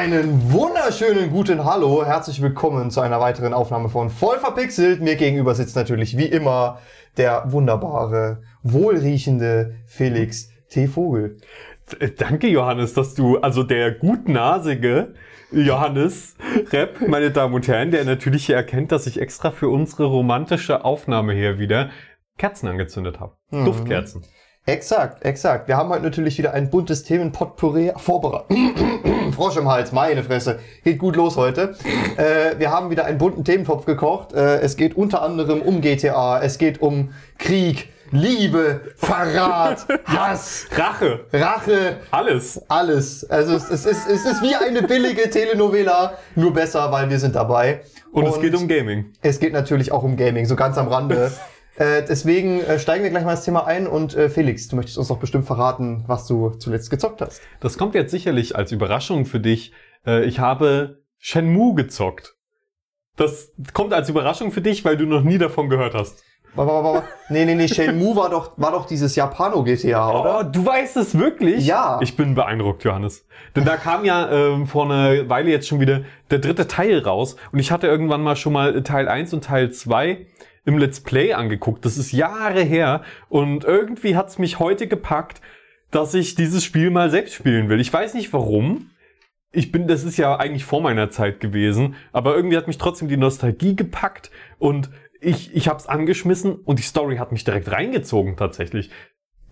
Einen wunderschönen guten Hallo, herzlich willkommen zu einer weiteren Aufnahme von Voll verpixelt. Mir gegenüber sitzt natürlich wie immer der wunderbare, wohlriechende Felix T. Vogel. Äh, Danke, Johannes, dass du, also der gutnasige Johannes Repp, meine Damen und Herren, der natürlich hier erkennt, dass ich extra für unsere romantische Aufnahme hier wieder Kerzen angezündet habe. Mhm. Duftkerzen. Exakt, exakt. Wir haben heute natürlich wieder ein buntes Themenpotpourri vorbereitet. Frosch im Hals, meine Fresse. Geht gut los heute. Äh, wir haben wieder einen bunten Thementopf gekocht. Äh, es geht unter anderem um GTA, es geht um Krieg, Liebe, Verrat, Hass, Rache. Rache, Alles. alles. Also es, es, ist, es ist wie eine billige Telenovela, nur besser, weil wir sind dabei. Und, es geht um Gaming. Es geht natürlich auch um Gaming, so ganz am Rande. Äh, deswegen äh, steigen wir gleich mal ins Thema ein und äh, Felix, du möchtest uns doch bestimmt verraten, was du zuletzt gezockt hast. Das kommt jetzt sicherlich als Überraschung für dich. Äh, Ich habe Shenmue gezockt. Das kommt als Überraschung für dich, weil du noch nie davon gehört hast. Nee, nee, nee, Shenmue war doch, war doch dieses Japano-GTA, Oh, oder? du weißt es wirklich? Ja. Ich bin beeindruckt, Johannes. Denn da kam ja ähm, vor einer Weile jetzt schon wieder der dritte Teil raus. Und ich hatte irgendwann mal schon mal Teil 1 und Teil 2 im Let's Play angeguckt. Das ist Jahre her. Und irgendwie hat's mich heute gepackt, dass ich dieses Spiel mal selbst spielen will. Ich weiß nicht warum. Ich bin, das ist ja eigentlich vor meiner Zeit gewesen, aber irgendwie hat mich trotzdem die Nostalgie gepackt und ich, ich hab's angeschmissen und die Story hat mich direkt reingezogen tatsächlich.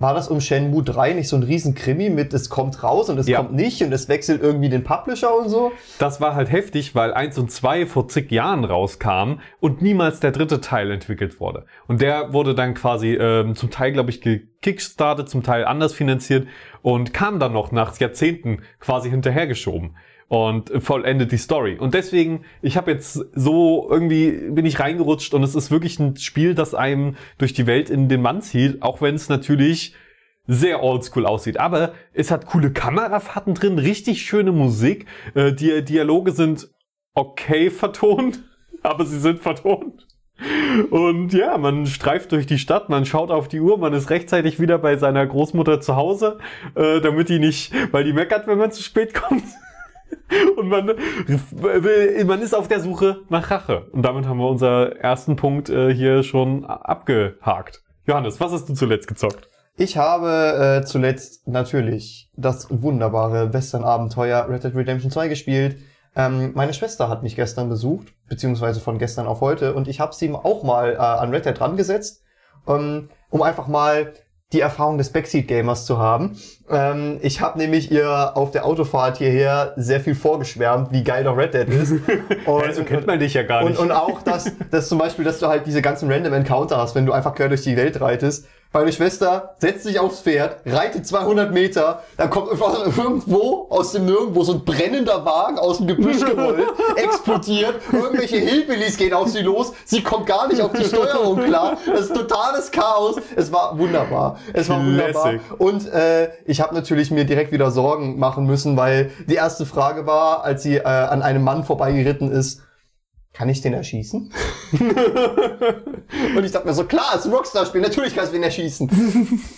War das um Shenmue 3 nicht so ein riesen Krimi mit, es kommt raus und es Ja. kommt nicht und es wechselt irgendwie den Publisher und so? Das war halt heftig, weil eins und zwei vor zig Jahren rauskamen und niemals der dritte Teil entwickelt wurde. Und der wurde dann quasi ähm, zum Teil, glaube ich, gekickstartet, zum Teil anders finanziert und kam dann noch nach Jahrzehnten quasi hinterhergeschoben und vollendet die Story. Und deswegen, ich habe jetzt so irgendwie bin ich reingerutscht und es ist wirklich ein Spiel, das einem durch die Welt in den Mann zieht, auch wenn es natürlich sehr oldschool aussieht. Aber es hat coole Kamerafahrten drin, richtig schöne Musik. Äh, die Dialoge sind okay vertont, aber sie sind vertont. Und ja, man streift durch die Stadt, man schaut auf die Uhr, man ist rechtzeitig wieder bei seiner Großmutter zu Hause, äh, damit die nicht, weil die meckert, wenn man zu spät kommt. Und man, man ist auf der Suche nach Rache. Und damit haben wir unseren ersten Punkt äh, hier schon abgehakt. Johannes, was hast du zuletzt gezockt? Ich habe äh, zuletzt natürlich das wunderbare Western-Abenteuer Red Dead Redemption 2 gespielt. Ähm, meine Schwester hat mich gestern besucht, beziehungsweise von gestern auf heute, und ich habe sie auch mal äh, an Red Dead dran gesetzt, ähm, um einfach mal die Erfahrung des Backseat-Gamers zu haben. Ähm, ich habe nämlich ihr auf der Autofahrt hierher sehr viel vorgeschwärmt, wie geil doch Red Dead ist. Und, Ja, so kennt man dich ja gar und, nicht. und auch, dass, dass zum Beispiel, dass du halt diese ganzen Random Encounter hast, wenn du einfach quer durch die Welt reitest. Meine Schwester setzt sich aufs Pferd, reitet 200 Meter, dann kommt einfach irgendwo aus dem Nirgendwo so ein brennender Wagen aus dem Gebüsch gerollt, explodiert, irgendwelche Hillbillies gehen auf sie los, sie kommt gar nicht auf die Steuerung klar, das ist totales Chaos. Es war wunderbar, es war wunderbar. Und äh, ich habe natürlich mir direkt wieder Sorgen machen müssen, weil die erste Frage war, als sie äh, an einem Mann vorbeigeritten ist, kann ich den erschießen? Und ich dachte mir so, klar, es ist ein Rockstar-Spiel, natürlich kannst du ihn erschießen.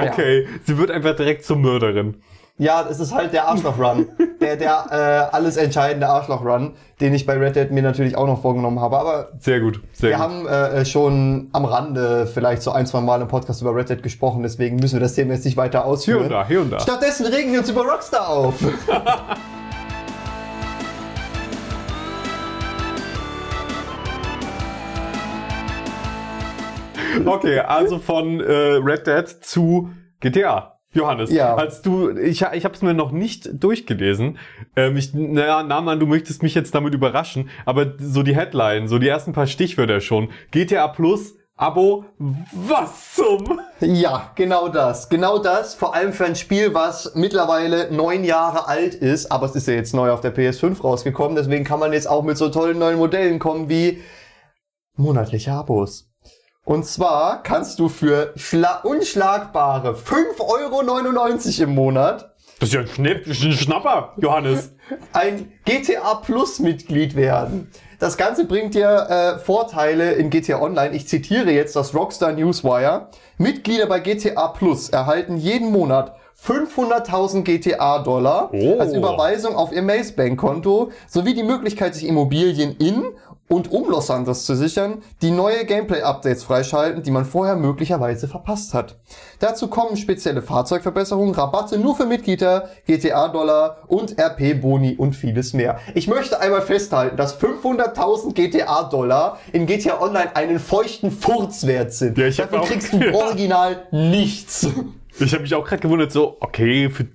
Okay, sie wird einfach direkt zur Mörderin. Ja, es ist halt der Arschloch-Run. Der, der äh, alles entscheidende Arschloch-Run, den ich bei Red Dead mir natürlich auch noch vorgenommen habe. Aber Sehr gut, sehr wir gut. haben äh, schon am Rande vielleicht so ein, zwei Mal im Podcast über Red Dead gesprochen, deswegen müssen wir das Thema jetzt nicht weiter Hier ausführen. und da, hier und da. Stattdessen regen wir uns über Rockstar auf. Okay, also von äh, Red Dead zu GTA. Johannes, Ja. als du, ich, ich habe es mir noch nicht durchgelesen. Ähm, ich, naja, Naman, du möchtest mich jetzt damit überraschen, aber so die Headline, so die ersten paar Stichwörter schon. GTA Plus, Abo, was zum? Ja, genau das. Genau das. Vor allem für ein Spiel, was mittlerweile neun Jahre alt ist. Aber es ist ja jetzt neu auf der PS5 rausgekommen. Deswegen kann man jetzt auch mit so tollen neuen Modellen kommen wie monatliche Abos. Und zwar kannst du für schla unschlagbare 5,99 Euro im Monat Das ist ja ein, Schnipp, ein Schnapper, Johannes. ein GTA Plus Mitglied werden. Das Ganze bringt dir äh, Vorteile in GTA Online. Ich zitiere jetzt das Rockstar Newswire. Mitglieder bei GTA Plus erhalten jeden Monat 500.000 GTA-Dollar Oh. als Überweisung auf ihr Maze Bank-Konto sowie die Möglichkeit, sich Immobilien in und um Los Santos zu sichern, die neue Gameplay-Updates freischalten, die man vorher möglicherweise verpasst hat. Dazu kommen spezielle Fahrzeugverbesserungen, Rabatte nur für Mitglieder, GTA-Dollar und RP-Boni und vieles mehr. Ich möchte einmal festhalten, dass 500.000 GTA-Dollar in GTA Online einen feuchten Furz wert sind. Ja, ich hab Dafür kriegst du original nichts. Ich habe mich auch gerade gewundert, so, okay, für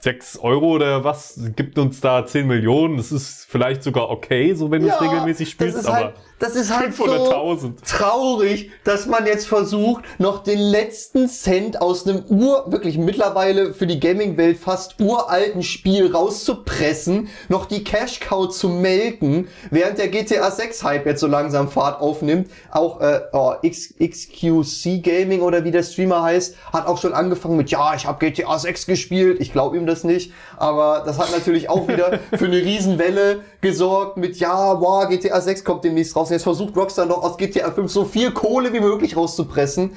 6 Euro oder was gibt uns da 10 Millionen? Das ist vielleicht sogar okay, so wenn du es regelmäßig spielst, das ist aber halt, das ist halt so 500.000. traurig, dass man jetzt versucht, noch den letzten Cent aus einem ur, wirklich mittlerweile für die Gaming-Welt fast uralten Spiel rauszupressen, noch die Cash-Cow zu melken, während der GTA 6-Hype jetzt so langsam Fahrt aufnimmt. Auch äh, oh, X, XQC Gaming oder wie der Streamer heißt, hat auch schon angefangen mit, ja, ich habe GTA 6 gespielt. Ich glaube ihm das nicht, aber das hat natürlich auch wieder für eine Riesenwelle gesorgt mit, ja, wow, GTA 6 kommt demnächst raus. Und jetzt versucht Rockstar noch aus GTA 5 so viel Kohle wie möglich rauszupressen.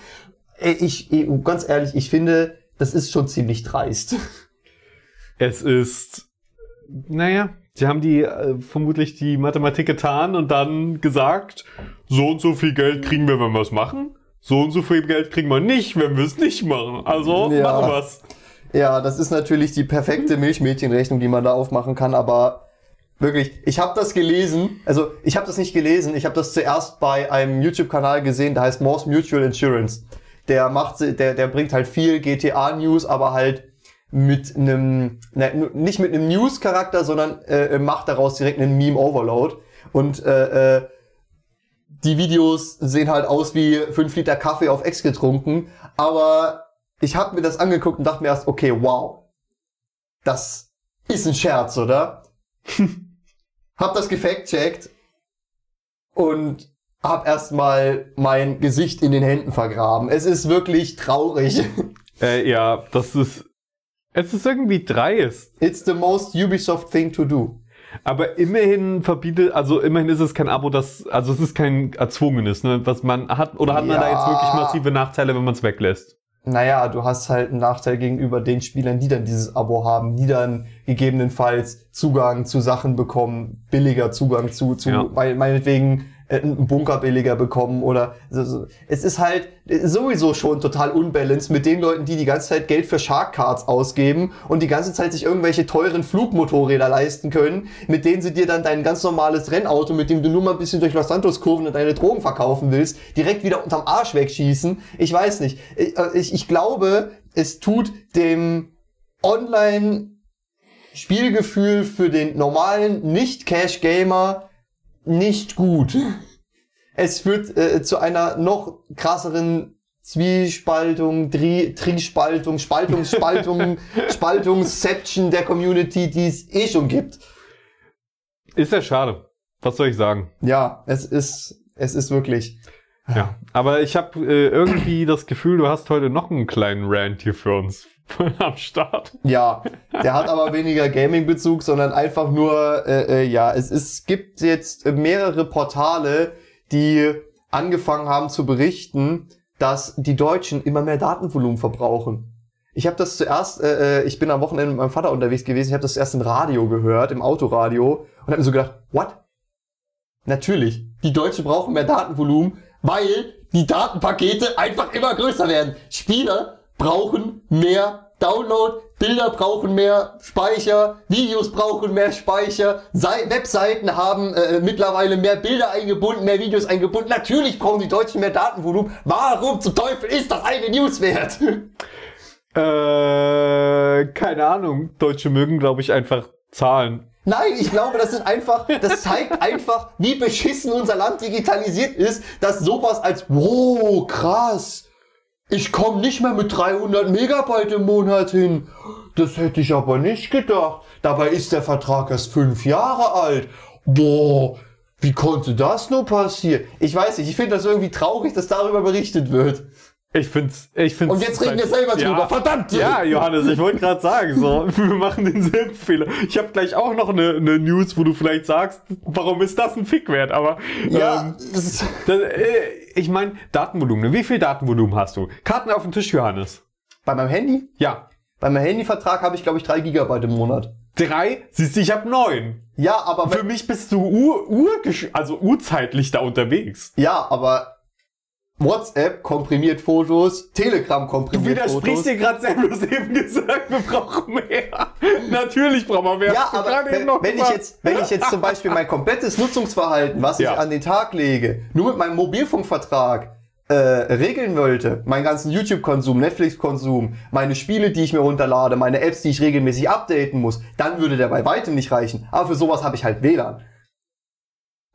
Ich, ganz ehrlich, ich finde, das ist schon ziemlich dreist. Es ist, naja, sie haben die äh, vermutlich die Mathematik getan und dann gesagt, so und so viel Geld kriegen wir, wenn wir es machen. So und so viel Geld kriegen wir nicht, wenn wir es nicht machen. Also Ja. machen wir's. Ja, das ist natürlich die perfekte Milchmädchenrechnung, die man da aufmachen kann, aber wirklich, ich habe das gelesen, also ich habe das nicht gelesen, ich habe das zuerst bei einem YouTube-Kanal gesehen, der heißt Morse Mutual Insurance. Der macht, der, der bringt halt viel GTA-News, aber halt mit einem, ne, nicht mit einem News-Charakter, sondern äh, macht daraus direkt einen Meme-Overload. Und äh, äh, die Videos sehen halt aus wie 5 Liter Kaffee auf Ex getrunken, aber ich habe mir das angeguckt und dachte mir erst, okay, wow, das ist ein Scherz, oder? hab das gefact-checkt und hab erstmal mein Gesicht in den Händen vergraben. Es ist wirklich traurig. Äh, ja, das ist, es ist irgendwie dreist. It's the most Ubisoft thing to do. Aber immerhin verbietet, also immerhin ist es kein Abo, das, also es ist kein erzwungenes, ne, was man hat, oder hat man da jetzt wirklich massive Nachteile, wenn man es weglässt? Naja, du hast halt einen Nachteil gegenüber den Spielern, die dann dieses Abo haben, die dann gegebenenfalls Zugang zu Sachen bekommen, billiger Zugang zu, zu Ja. mein- meinetwegen einen Bunker billiger bekommen oder es ist halt sowieso schon total unbalanced mit den Leuten, die die ganze Zeit Geld für Shark Cards ausgeben und die ganze Zeit sich irgendwelche teuren Flugmotorräder leisten können, mit denen sie dir dann dein ganz normales Rennauto, mit dem du nur mal ein bisschen durch Los Santos Kurven und deine Drogen verkaufen willst, direkt wieder unterm Arsch wegschießen. Ich weiß nicht. Ich, äh, ich, ich glaube, es tut dem Online Spielgefühl für den normalen Nicht-Cash-Gamer nicht gut. Es führt äh, zu einer noch krasseren Zwiespaltung, Dri Triespaltung, Spaltungsspaltung, Spaltungsception der Community, die es eh schon gibt. Ist ja schade. Was soll ich sagen? Ja, es ist, es ist wirklich. Ja. Aber ich habe äh, irgendwie das Gefühl, du hast heute noch einen kleinen Rant hier für uns am Start. Ja, der hat aber weniger Gaming-Bezug, sondern einfach nur, äh, äh, ja, es, es gibt jetzt mehrere Portale, die angefangen haben zu berichten, dass die Deutschen immer mehr Datenvolumen verbrauchen. Ich habe das zuerst, äh, äh, ich bin am Wochenende mit meinem Vater unterwegs gewesen, ich habe das zuerst im Radio gehört, im Autoradio, und habe mir so gedacht, what? Natürlich, die Deutschen brauchen mehr Datenvolumen, weil die Datenpakete einfach immer größer werden. Spieler brauchen mehr Download, Bilder brauchen mehr Speicher, Videos brauchen mehr Speicher, Sei Webseiten haben äh, mittlerweile mehr Bilder eingebunden, mehr Videos eingebunden. Natürlich brauchen die Deutschen mehr Datenvolumen. Warum zum Teufel ist das eine News wert? Äh, keine Ahnung. Deutsche mögen, glaube ich, einfach Zahlen. Nein, ich glaube, das ist einfach, das zeigt einfach, wie beschissen unser Land digitalisiert ist, dass sowas als, wow, krass, ich komme nicht mehr mit 300 Megabyte im Monat hin. Das hätte ich aber nicht gedacht. Dabei ist der Vertrag erst fünf Jahre alt. Boah, Wie konnte das nur passieren? Ich weiß nicht, ich finde das irgendwie traurig, dass darüber berichtet wird. Ich find's, ich find's. Und jetzt reden wir selber drüber, ja, verdammt! Ja, Johannes, ich wollte gerade sagen, so, wir machen denselben Fehler. Ich habe gleich auch noch eine, eine News, wo du vielleicht sagst, warum ist das ein Fick wert? Aber Ja, ähm, das, äh, ich meine, Datenvolumen. Wie viel Datenvolumen hast du? Karten auf dem Tisch, Johannes. bei meinem Handy? Ja. Bei meinem Handyvertrag habe ich, glaube ich, drei Gigabyte im Monat. Drei? Siehst du, ich habe neun. Ja, aber Für mich bist du ur, ur, also urzeitlich da unterwegs. ja, aber WhatsApp komprimiert Fotos, Telegram Du komprimiert widersprichst Fotos. dir gerade selber, du hast eben gesagt, wir brauchen mehr. Natürlich brauchen wir mehr. Ja, du aber wenn, noch wenn ich jetzt, wenn ich jetzt zum Beispiel mein komplettes Nutzungsverhalten, was Ja. ich an den Tag lege, nur mit meinem Mobilfunkvertrag äh, regeln wollte, meinen ganzen YouTube-Konsum, Netflix-Konsum, meine Spiele, die ich mir runterlade, meine Apps, die ich regelmäßig updaten muss, dann würde der bei weitem nicht reichen. Aber für sowas habe ich halt WLAN.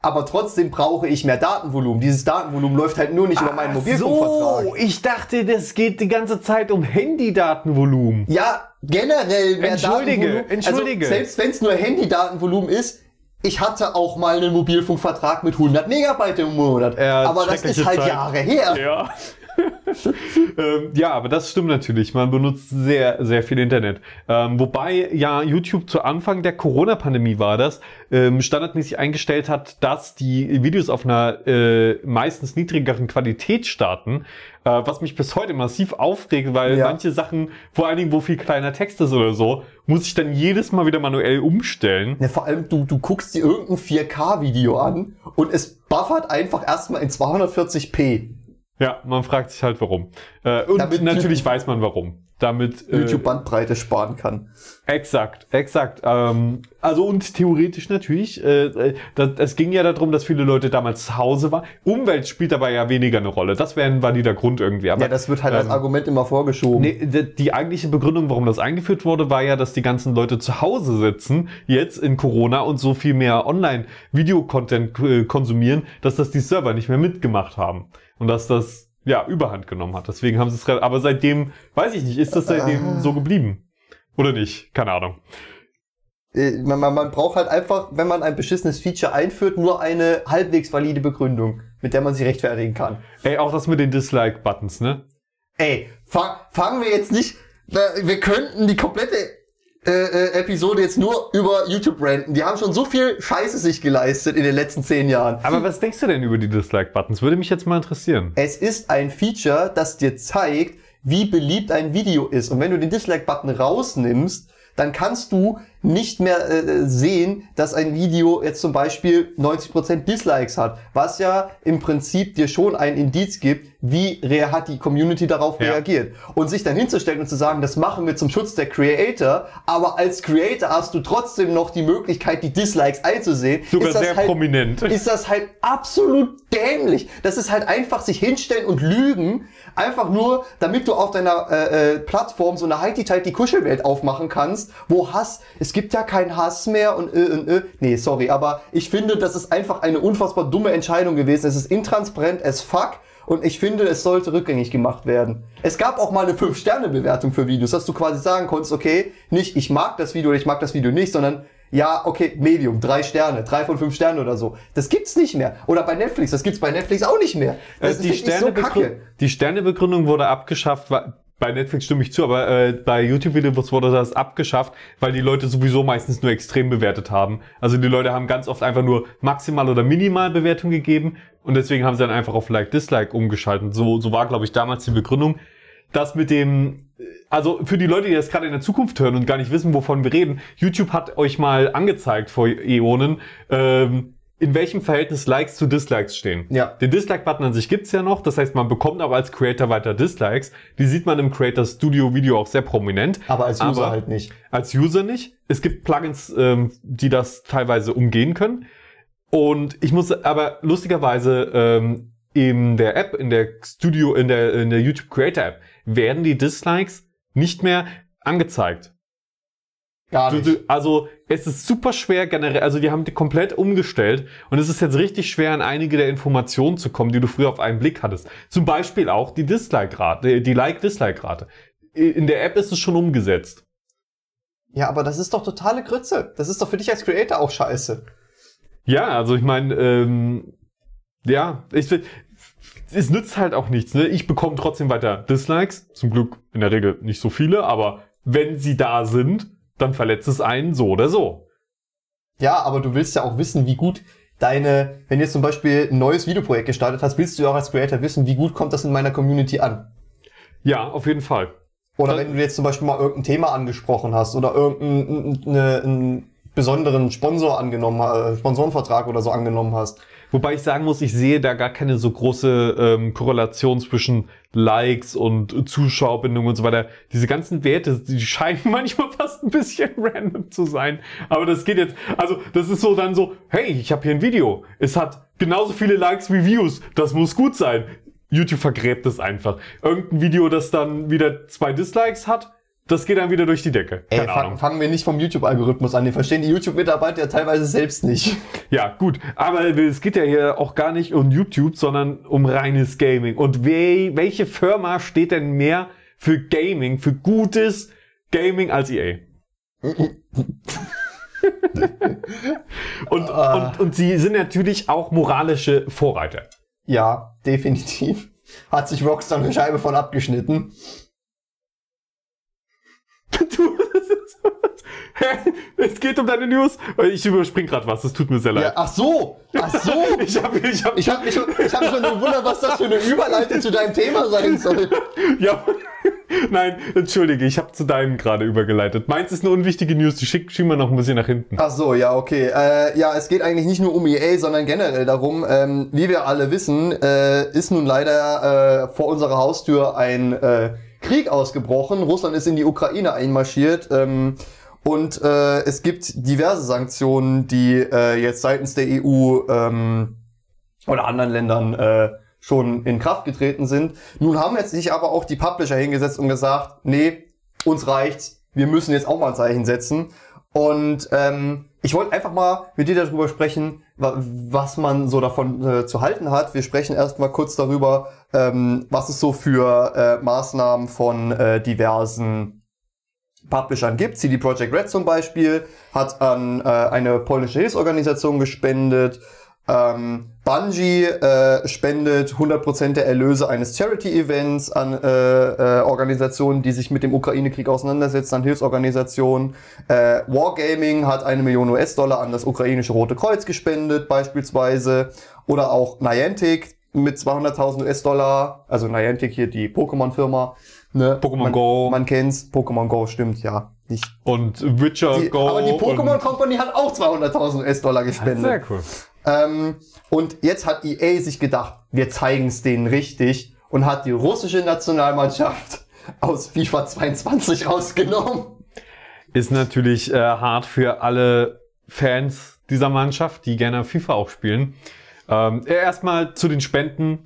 Aber trotzdem brauche ich mehr Datenvolumen. Dieses Datenvolumen läuft halt nur nicht über meinen Mobilfunkvertrag. So, ich dachte, das geht die ganze Zeit um Handydatenvolumen. Ja, generell mehr Entschuldige, Datenvolumen. entschuldige. Also, selbst wenn es nur Handydatenvolumen ist, ich hatte auch mal einen Mobilfunkvertrag mit 100 Megabyte im Monat. Ja, aber das ist halt Zeit. Jahre her. Ja. ähm, ja, aber das stimmt natürlich. Man benutzt sehr, sehr viel Internet. Ähm, wobei ja YouTube zu Anfang der Corona-Pandemie war das, ähm, standardmäßig eingestellt hat, dass die Videos auf einer äh, meistens niedrigeren Qualität starten, äh, was mich bis heute massiv aufregt, weil Ja. manche Sachen, vor allen Dingen, wo viel kleiner Text ist oder so, muss ich dann jedes Mal wieder manuell umstellen. Ja, vor allem, du, du guckst dir irgendein 4K-Video an und es buffert einfach erstmal in 240p. Ja, man fragt sich halt warum. Äh, und Damit natürlich weiß man warum. Damit äh, YouTube Bandbreite sparen kann. Exakt, exakt. Ähm, also und theoretisch natürlich, äh, äh, das, es ging ja darum, dass viele Leute damals zu Hause waren. Umwelt spielt dabei ja weniger eine Rolle. Das wäre ein valider Grund irgendwie. Aber Ja, das wird halt als ähm, Argument immer vorgeschoben. Nee, die, die eigentliche Begründung, warum das eingeführt wurde, war ja, dass die ganzen Leute zu Hause sitzen, jetzt in Corona und so viel mehr Online-Video-Content äh, konsumieren, dass das die Server nicht mehr mitgemacht haben. Und dass das, ja, Überhand genommen hat. Deswegen haben sie es, aber seitdem, weiß ich nicht, ist das seitdem so geblieben? Oder nicht? Keine Ahnung. Äh, Man, man, man braucht halt einfach, wenn man ein beschissenes Feature einführt, nur eine halbwegs valide Begründung, mit der man sich rechtfertigen kann. Ey, auch das mit den Dislike-Buttons, ne? Ey, fang, fangen wir jetzt nicht. Wir könnten die komplette äh, äh, Episode jetzt nur über YouTube ranten. Die haben schon so viel Scheiße sich geleistet in den letzten zehn Jahren. Aber was denkst du denn über die Dislike-Buttons? Würde mich jetzt mal interessieren. Es ist ein Feature, das dir zeigt, wie beliebt ein Video ist. Und wenn du den Dislike-Button rausnimmst, dann kannst du nicht mehr äh, sehen, dass ein Video jetzt zum Beispiel 90% Dislikes hat, was ja im Prinzip dir schon ein Indiz gibt, wie hat die Community darauf Ja. reagiert. Und sich dann hinzustellen und zu sagen, das machen wir zum Schutz der Creator, aber als Creator hast du trotzdem noch die Möglichkeit, die Dislikes einzusehen. Sogar sehr halt, prominent. ist das halt absolut dämlich. Das ist halt einfach sich hinstellen und lügen, einfach nur, damit du auf deiner äh, äh, Plattform so eine heiti Kuschelwelt aufmachen kannst, wo Hass, es gibt ja keinen Hass mehr und äh, und äh. Nee, sorry, aber ich finde, das ist einfach eine unfassbar dumme Entscheidung gewesen. Es ist intransparent as fuck. Und ich finde, es sollte rückgängig gemacht werden. Es gab auch mal eine 5-Sterne-Bewertung für Videos, dass du quasi sagen konntest, okay, nicht ich mag das Video oder ich mag das Video nicht, sondern ja, okay, Medium, drei Sterne, drei von fünf Sternen oder so. Das gibt's nicht mehr. Oder bei Netflix, das gibt's bei Netflix auch nicht mehr. Das Äh, die, ist so kacke. die Sternebegründung wurde abgeschafft. Bei Netflix stimme ich zu, aber äh, bei YouTube-Videos wurde das abgeschafft, weil die Leute sowieso meistens nur extrem bewertet haben. Also die Leute haben ganz oft einfach nur maximal oder minimal Bewertung gegeben und deswegen haben sie dann einfach auf Like-Dislike umgeschaltet. So, so war, glaube ich, damals die Begründung. Das mit dem, also für die Leute, die das gerade in der Zukunft hören und gar nicht wissen, wovon wir reden, YouTube hat euch mal angezeigt vor Äonen, ähm, in welchem Verhältnis Likes zu Dislikes stehen. Ja. Den Dislike-Button an sich gibt's ja noch, das heißt, man bekommt aber als Creator weiter Dislikes. Die sieht man im Creator Studio Video auch sehr prominent. Aber als User Aber halt nicht. Als User nicht. Es gibt Plugins, ähm, die das teilweise umgehen können. Und ich muss aber lustigerweise ähm, in der App, in der Studio, in der, in der YouTube Creator App, werden die Dislikes nicht mehr angezeigt. Gar Du, nicht. du, also es ist super schwer generell, also die haben die komplett umgestellt und es ist jetzt richtig schwer an einige der Informationen zu kommen, die du früher auf einen Blick hattest. Zum Beispiel auch die Dislike-Rate, die Like-Dislike-Rate. In der App ist es schon umgesetzt. Ja, aber das ist doch totale Grütze. Das ist doch für dich als Creator auch scheiße. Ja, also ich meine, ähm, ja, ich es nützt halt auch nichts. Ne? Ich bekomme trotzdem weiter Dislikes. Zum Glück in der Regel nicht so viele, aber wenn sie da sind, dann verletzt es einen so oder so. Ja, aber du willst ja auch wissen, wie gut deine, wenn du jetzt zum Beispiel ein neues Videoprojekt gestartet hast, willst du ja auch als Creator wissen, wie gut kommt das in meiner Community an. Ja, auf jeden Fall. Oder wenn du jetzt zum Beispiel mal irgendein Thema angesprochen hast oder irgendeinen besonderen Sponsor angenommen, äh, Sponsorenvertrag oder so angenommen hast. Wobei ich sagen muss, ich sehe da gar keine so große ähm, Korrelation zwischen Likes und Zuschauerbindung und so weiter. Diese ganzen Werte, die scheinen manchmal fast ein bisschen random zu sein. Aber das geht jetzt, also das ist so dann so, hey, ich habe hier ein Video. Es hat genauso viele Likes wie Views. Das muss gut sein. YouTube vergräbt es einfach. Irgendein Video, das dann wieder zwei Dislikes hat, das geht dann wieder durch die Decke. Ey, Keine fang, Ahnung. fangen wir nicht vom YouTube-Algorithmus an. Den verstehen die YouTube-Mitarbeiter ja teilweise selbst nicht. Ja, gut. Aber es geht ja hier auch gar nicht um YouTube, sondern um reines Gaming. Und we welche Firma steht denn mehr für Gaming, für gutes Gaming als EA? und, Ah. und, und sie sind natürlich auch moralische Vorreiter. Ja, definitiv. Hat sich Rockstar eine Scheibe von abgeschnitten. Du, Hä? es geht um deine News. Ich überspring gerade was, es tut mir sehr Ja, leid. ach so, ach so. Ich habe ich hab, Ich habe mich schon, ich hab schon gewundert, was das für eine Überleitung zu deinem Thema sein soll. Ja, nein, entschuldige, ich habe zu deinem gerade übergeleitet. Meins ist eine unwichtige News, die schick- schieben wir noch ein bisschen nach hinten. Ach so, ja, okay. Äh, ja, es geht eigentlich nicht nur um EA, sondern generell darum, ähm, wie wir alle wissen, äh, ist nun leider äh, vor unserer Haustür ein äh, Krieg ausgebrochen. Russland ist in die Ukraine einmarschiert. Ähm, und äh, es gibt diverse Sanktionen, die äh, jetzt seitens der EU ähm, oder anderen Ländern äh, schon in Kraft getreten sind. Nun haben jetzt sich aber auch die Publisher hingesetzt und gesagt, nee, uns reicht's, wir müssen jetzt auch mal ein Zeichen setzen. Und ähm, ich wollte einfach mal mit dir darüber sprechen, wa was man so davon äh, zu halten hat. Wir sprechen erstmal kurz darüber, ähm, was es so für äh, Maßnahmen von äh, diversen Publishern gibt. CD Projekt Red zum Beispiel hat an äh, eine polnische Hilfsorganisation gespendet. Ähm, Bungie äh, spendet 100% der Erlöse eines Charity-Events an äh, äh, Organisationen, die sich mit dem Ukraine-Krieg auseinandersetzen, an Hilfsorganisationen. Äh, Wargaming hat eine Million US-Dollar an das ukrainische Rote Kreuz gespendet beispielsweise. Oder auch Niantic mit 200.000 US-Dollar. Also Niantic hier die Pokémon-Firma. Ne? Pokémon man, Go. Man kennt's. Pokémon Go stimmt, ja. Nicht. Und Witcher Die, Go. aber die Pokémon Company hat auch 200.000 US-Dollar gespendet. Sehr cool. Ähm, und jetzt hat EA sich gedacht, wir zeigen es denen richtig und hat die russische Nationalmannschaft aus FIFA 22 rausgenommen. Ist natürlich äh, hart für alle Fans dieser Mannschaft, die gerne FIFA auch spielen. Ähm, erstmal zu den Spenden.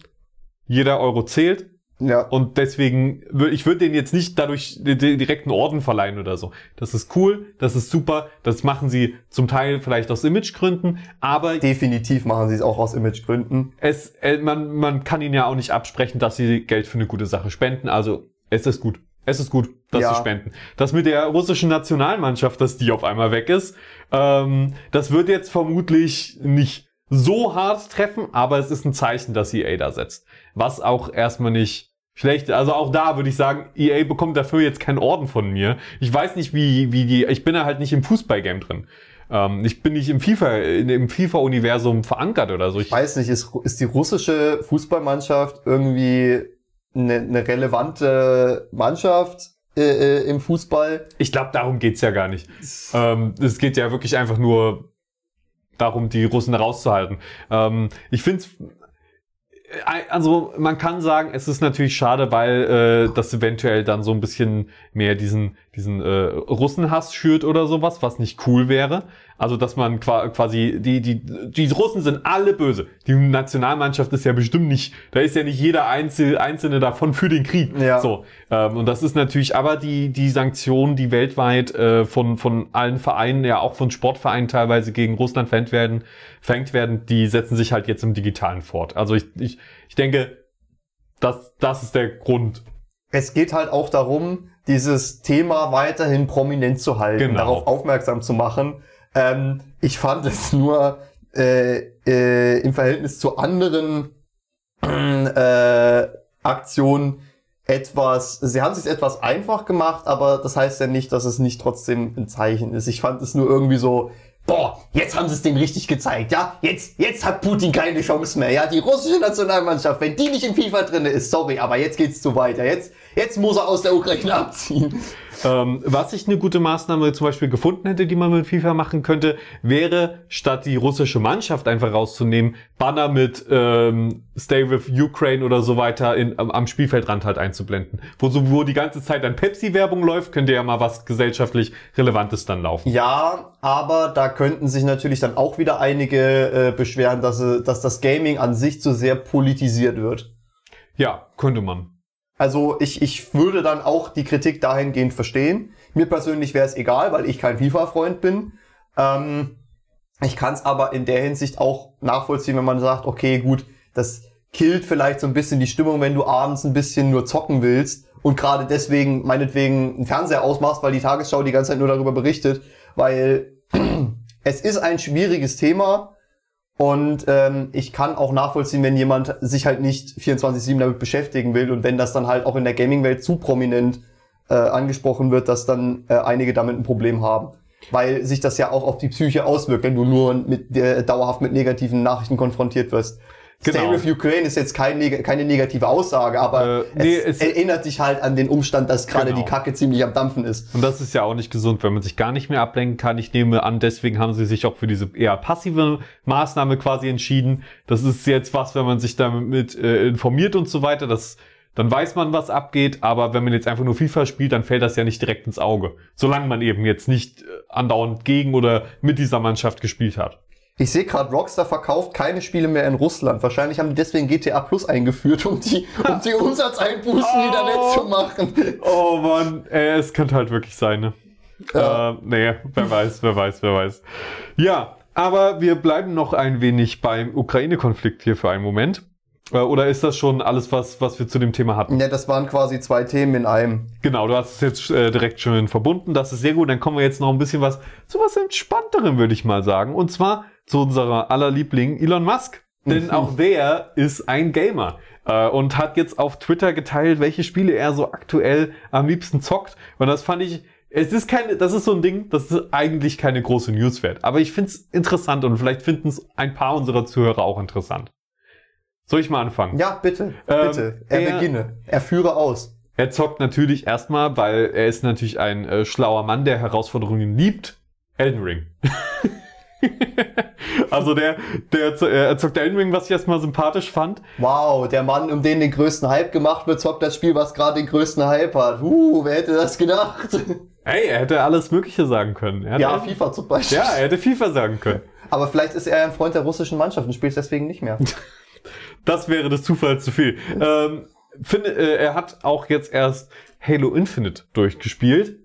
Jeder Euro zählt. Ja. Und deswegen, ich würde denen jetzt nicht dadurch di- di- direkt einen Orden verleihen oder so. Das ist cool, das ist super, das machen sie zum Teil vielleicht aus Imagegründen, aber Definitiv machen sie es auch aus Imagegründen. es, äh, man, man kann ihnen ja auch nicht absprechen, dass sie Geld für eine gute Sache spenden. Also es ist gut. Es ist gut, dass Ja. sie spenden. Das mit der russischen Nationalmannschaft, dass die auf einmal weg ist, ähm, das wird jetzt vermutlich nicht so hart treffen, aber es ist ein Zeichen, dass EA da setzt. Was auch erstmal nicht schlecht. Also auch da würde ich sagen, EA bekommt dafür jetzt keinen Orden von mir. Ich weiß nicht, wie, wie die, ich bin da halt nicht im Fußballgame drin. Ähm, ich bin nicht im FIFA, im FIFA-Universum verankert oder so. Ich, Weiß nicht, ist, ist die russische Fußballmannschaft irgendwie eine, eine relevante Mannschaft äh, äh, im Fußball? Ich glaube, darum geht's ja gar nicht. Ähm, es geht ja wirklich einfach nur darum, die Russen rauszuhalten. Ähm, ich finde also man kann sagen, es ist natürlich schade, weil äh, das eventuell dann so ein bisschen mehr diesen diesen äh, Russenhass schürt oder sowas, was nicht cool wäre. Also dass man qua quasi die die die Russen sind alle böse. Die Nationalmannschaft ist ja bestimmt nicht, da ist ja nicht jeder Einzel, einzelne davon für den Krieg. Ja. So ähm, und das ist natürlich, aber die die Sanktionen, die weltweit äh, von von allen Vereinen, ja auch von Sportvereinen teilweise gegen Russland verhängt werden, verhängt werden, die setzen sich halt jetzt im Digitalen fort. Also ich ich ich denke, das das ist der Grund. Es geht halt auch darum, dieses Thema weiterhin prominent zu halten, Genau. darauf aufmerksam zu machen. Ähm, ich fand es nur äh, äh, im Verhältnis zu anderen äh, Aktionen etwas, sie haben es sich etwas einfach gemacht, aber das heißt ja nicht, dass es nicht trotzdem ein Zeichen ist. Ich fand es nur irgendwie so, boah, jetzt haben sie es denen richtig gezeigt, ja? Jetzt, jetzt hat Putin keine Chance mehr, ja? Die russische Nationalmannschaft, wenn die nicht in FIFA drin ist, sorry, aber jetzt geht's zu weiter. Jetzt, jetzt muss er aus der Ukraine abziehen. Ähm, was ich eine gute Maßnahme zum Beispiel gefunden hätte, die man mit FIFA machen könnte, wäre, statt die russische Mannschaft einfach rauszunehmen, Banner mit ähm, Stay with Ukraine oder so weiter in, am, am Spielfeldrand halt einzublenden. Wo so wo die ganze Zeit dann Pepsi-Werbung läuft, könnte ja mal was gesellschaftlich Relevantes dann laufen. Ja, aber da könnten sich natürlich dann auch wieder einige äh, beschweren, dass, äh, dass das Gaming an sich zu sehr politisiert wird. Ja, könnte man. Also ich, ich würde dann auch die Kritik dahingehend verstehen. Mir persönlich wäre es egal, weil ich kein FIFA-Freund bin. Ähm, ich kann es aber in der Hinsicht auch nachvollziehen, wenn man sagt, okay, gut, das killt vielleicht so ein bisschen die Stimmung, wenn du abends ein bisschen nur zocken willst und gerade deswegen meinetwegen einen Fernseher ausmachst, weil die Tagesschau die ganze Zeit nur darüber berichtet, weil es ist ein schwieriges Thema und ähm, ich kann auch nachvollziehen, wenn jemand sich halt nicht 24-7 damit beschäftigen will und wenn das dann halt auch in der Gaming-Welt zu prominent äh, angesprochen wird, dass dann äh, einige damit ein Problem haben. Weil sich das ja auch auf die Psyche auswirkt, wenn du nur mit äh, dauerhaft mit negativen Nachrichten konfrontiert wirst. Genau. Stay with Ukraine ist jetzt kein, keine negative Aussage, aber Äh, nee, es, es- erinnert dich halt an den Umstand, dass gerade Genau. die Kacke ziemlich am Dampfen ist. Und das ist ja auch nicht gesund, wenn man sich gar nicht mehr ablenken kann. Ich nehme an, deswegen haben sie sich auch für diese eher passive Maßnahme quasi entschieden. Das ist jetzt was, wenn man sich damit äh, informiert und so weiter, das, dann weiß man, was abgeht. Aber wenn man jetzt einfach nur FIFA spielt, dann fällt das ja nicht direkt ins Auge. Solange man eben jetzt nicht äh, andauernd gegen oder mit dieser Mannschaft gespielt hat. Ich sehe gerade, Rockstar verkauft keine Spiele mehr in Russland. Wahrscheinlich haben die deswegen GTA Plus eingeführt, um die, um die Umsatzeinbußen wieder wettzumachen. Oh Mann, äh, es könnte halt wirklich sein, ne? Ja. Äh, nee, wer weiß, wer weiß, wer weiß. Ja, aber wir bleiben noch ein wenig beim Ukraine-Konflikt hier für einen Moment. Äh, Oder ist das schon alles, was, was wir zu dem Thema hatten? Ja, das waren quasi zwei Themen in einem. Genau, du hast es jetzt äh, direkt schön verbunden. Das ist sehr gut. Dann kommen wir jetzt noch ein bisschen was zu was Entspannterem, würde ich mal sagen. Und zwar zu unserer aller Liebling Elon Musk. Denn Mhm. auch der ist ein Gamer äh, und hat jetzt auf Twitter geteilt, welche Spiele er so aktuell am liebsten zockt. Und das fand ich, es ist keine, das ist so ein Ding, das ist eigentlich keine große News wert. Aber ich finde es interessant und vielleicht finden es ein paar unserer Zuhörer auch interessant. Soll ich mal anfangen? Ja, bitte, Ähm, bitte. Er, er- beginne. Er führe aus. Er zockt natürlich erstmal, weil er ist natürlich ein äh, schlauer Mann, der Herausforderungen liebt. Elden Ring. also der, der er zockt Elden Ring, was ich erstmal sympathisch fand. Wow, der Mann, um den den größten Hype gemacht wird, zockt das Spiel, was gerade den größten Hype hat. Uh, wer hätte das gedacht? Ey, er hätte alles Mögliche sagen können. Er Ja, Elden- FIFA zum Beispiel. Ja, er hätte FIFA sagen können. Aber vielleicht ist er ein Freund der russischen Mannschaft und spielt deswegen nicht mehr. Das wäre des Zufalls zu viel. Ähm, finde, äh, er hat auch jetzt erst Halo Infinite durchgespielt.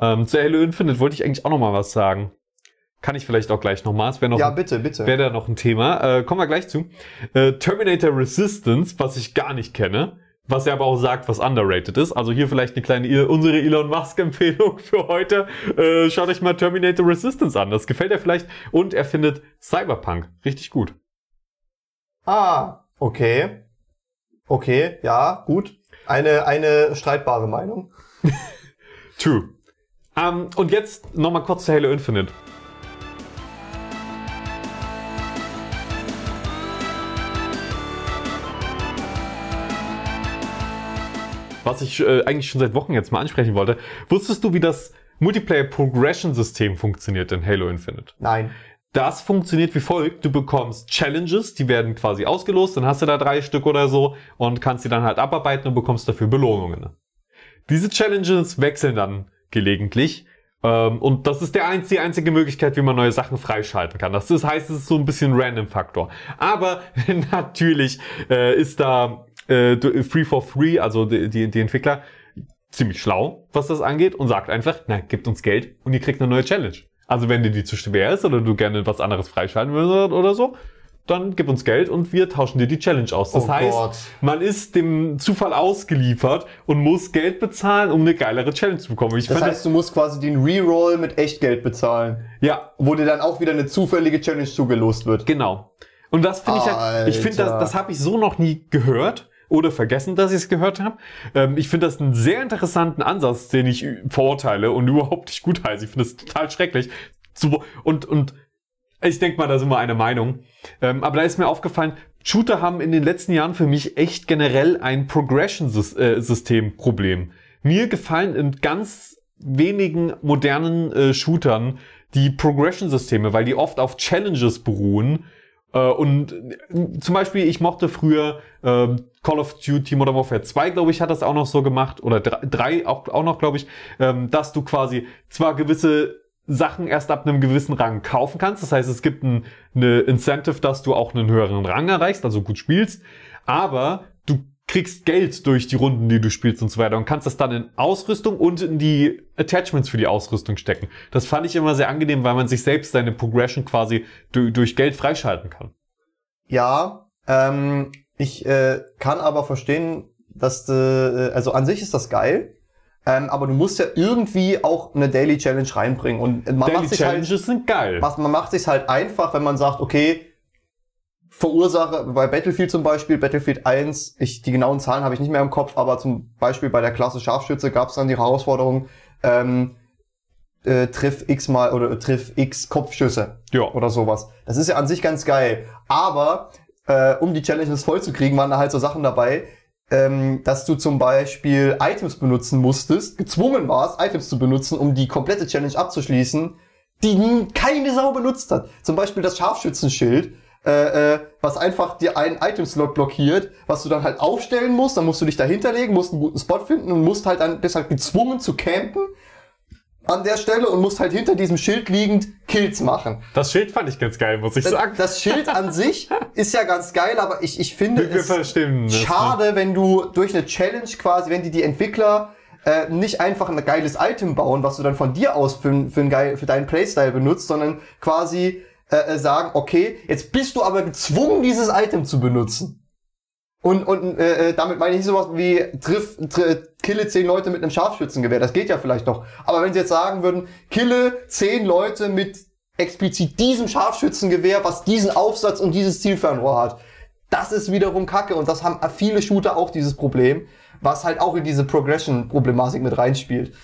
Ähm, zu Halo Infinite wollte ich eigentlich auch noch mal was sagen. Kann ich vielleicht auch gleich noch mal. Es wäre noch Ja, ein bitte, bitte. wäre da noch ein Thema. Äh, kommen wir gleich zu. Äh, Terminator Resistance, was ich gar nicht kenne, was er aber auch sagt, was underrated ist. Also hier vielleicht eine kleine unsere Elon Musk Empfehlung für heute. Äh, schaut euch mal Terminator Resistance an. Das gefällt er vielleicht und er findet Cyberpunk richtig gut. Ah, okay. Okay, ja, gut. Eine, eine streitbare Meinung. True. Ähm, und jetzt noch mal kurz zu Halo Infinite. Was ich äh, eigentlich schon seit Wochen jetzt mal ansprechen wollte. Wusstest du, wie das Multiplayer Progression System funktioniert in Halo Infinite? Nein. Das funktioniert wie folgt. Du bekommst Challenges, die werden quasi ausgelost, dann hast du da drei Stück oder so und kannst die dann halt abarbeiten und bekommst dafür Belohnungen. Diese Challenges wechseln dann gelegentlich. Ähm, und das ist der einz die einzige Möglichkeit, wie man neue Sachen freischalten kann. Das ist, heißt, es ist so ein bisschen Random-Faktor. Aber natürlich äh, ist da äh, Free for Free, also die, die, die Entwickler, ziemlich schlau, was das angeht und sagt einfach, na, gebt uns Geld und ihr kriegt eine neue Challenge. Also wenn dir die zu schwer ist oder du gerne was anderes freischalten willst oder so, dann gib uns Geld und wir tauschen dir die Challenge aus. Das Oh heißt, Gott. man ist dem Zufall ausgeliefert und muss Geld bezahlen, um eine geilere Challenge zu bekommen. Ich Das heißt, du musst quasi den Reroll mit Echtgeld bezahlen, ja, wo dir dann auch wieder eine zufällige Challenge zugelost wird. Genau. Und das finde ich halt, ich finde, das, das habe ich so noch nie gehört oder vergessen, dass ich es gehört habe. Ähm, ich finde das einen sehr interessanten Ansatz, den ich verurteile und überhaupt nicht gut heiße. Ich finde das total schrecklich. Und, und ich denke mal, da sind wir einer Meinung. Ähm, aber da ist mir aufgefallen, Shooter haben in den letzten Jahren für mich echt generell ein Progression-System-Problem. Mir gefallen in ganz wenigen modernen äh, Shootern die Progression-Systeme, weil die oft auf Challenges beruhen. Äh, und äh, zum Beispiel, ich mochte früher äh, Call of Duty Modern Warfare 2, glaube ich, hat das auch noch so gemacht, oder 3 auch, auch noch, glaube ich, ähm, dass du quasi zwar gewisse Sachen erst ab einem gewissen Rang kaufen kannst. Das heißt, es gibt ein, eine Incentive, dass du auch einen höheren Rang erreichst, also gut spielst. Aber du kriegst Geld durch die Runden, die du spielst und so weiter und kannst das dann in Ausrüstung und in die Attachments für die Ausrüstung stecken. Das fand ich immer sehr angenehm, weil man sich selbst seine Progression quasi du durch Geld freischalten kann. Ja, ähm, ich äh, kann aber verstehen, dass äh, also an sich ist das geil, ähm, aber du musst ja irgendwie auch eine Daily Challenge reinbringen und man Daily macht sich halt, Challenges sind geil. man macht sich halt einfach, wenn man sagt, okay, Verursache bei Battlefield zum Beispiel, Battlefield 1, ich, die genauen Zahlen habe ich nicht mehr im Kopf, aber zum Beispiel bei der Klasse Scharfschütze gab es dann die Herausforderung, ähm, äh, triff x mal oder äh, triff x Kopfschüsse Ja. oder sowas. Das ist ja an sich ganz geil. Aber äh, um die Challenges voll zu kriegen, waren da halt so Sachen dabei, ähm, dass du zum Beispiel Items benutzen musstest, gezwungen warst, Items zu benutzen, um die komplette Challenge abzuschließen, die keine Sau benutzt hat. Zum Beispiel das Scharfschützenschild, äh, äh, was einfach dir einen Item-Slot blockiert, was du dann halt aufstellen musst, dann musst du dich dahinter legen, musst einen guten Spot finden und musst halt dann, bist halt gezwungen zu campen an der Stelle und musst halt hinter diesem Schild liegend Kills machen. Das Schild fand ich ganz geil, muss ich sagen. Das Schild an sich ist ja ganz geil, aber ich, ich finde Wir, es das, schade, wenn du durch eine Challenge quasi, wenn die die Entwickler äh, nicht einfach ein geiles Item bauen, was du dann von dir aus für, für, ein geil, für deinen Playstyle benutzt, sondern quasi äh, äh, sagen, okay, jetzt bist du aber gezwungen, dieses Item zu benutzen. Und, und äh, äh, damit meine ich sowas wie triff, triff, kille zehn Leute mit einem Scharfschützengewehr. Das geht ja vielleicht noch. Aber wenn sie jetzt sagen würden, kille zehn Leute mit explizit diesem Scharfschützengewehr, was diesen Aufsatz und dieses Zielfernrohr hat, das ist wiederum Kacke. Und das haben viele Shooter auch dieses Problem, was halt auch in diese Progression-Problematik mit reinspielt.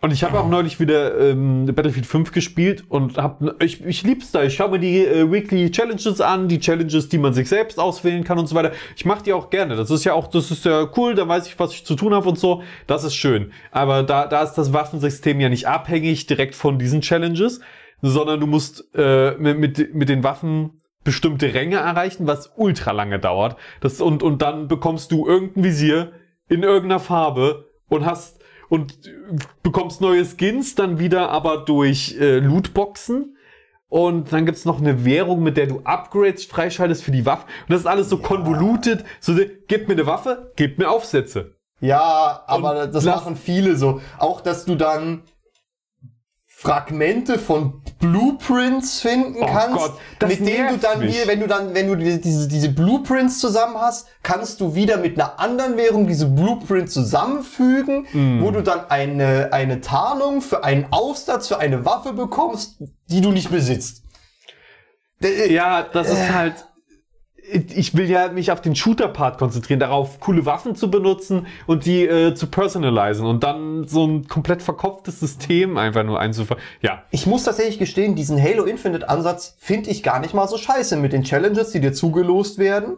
Und ich habe auch neulich wieder ähm, Battlefield 5 gespielt und hab, ich, ich lieb's da. Ich schaue mir die äh, Weekly Challenges an, die Challenges, die man sich selbst auswählen kann und so weiter. Ich mache die auch gerne. Das ist ja auch, das ist ja cool, da weiß ich, was ich zu tun habe und so. Das ist schön. Aber da, da ist das Waffensystem ja nicht abhängig direkt von diesen Challenges, sondern du musst äh, mit, mit, mit den Waffen bestimmte Ränge erreichen, was ultra lange dauert. Das, und, und dann bekommst du irgendein Visier in irgendeiner Farbe und hast und bekommst neue Skins dann wieder aber durch äh, Lootboxen. Und dann gibt's noch eine Währung, mit der du Upgrades freischaltest für die Waffe. Und das ist alles so konvoluted. So, gib mir eine Waffe, gib mir Aufsätze. Ja, aber Und das machen viele so. Auch, dass du dann Fragmente von Blueprints finden Oh kannst, Gott, mit denen du dann mich. wenn du dann, wenn du diese, diese, Blueprints zusammen hast, kannst du wieder mit einer anderen Währung diese Blueprints zusammenfügen, Mm. wo du dann eine, eine Tarnung für einen Aufsatz, für eine Waffe bekommst, die du nicht besitzt. Ja, das ist halt. Ich will ja mich auf den Shooter-Part konzentrieren, darauf coole Waffen zu benutzen und die äh, zu personalisen und dann so ein komplett verkopftes System einfach nur einzuführen. Ja, Ich muss tatsächlich gestehen, diesen Halo Infinite Ansatz finde ich gar nicht mal so scheiße mit den Challenges, die dir zugelost werden,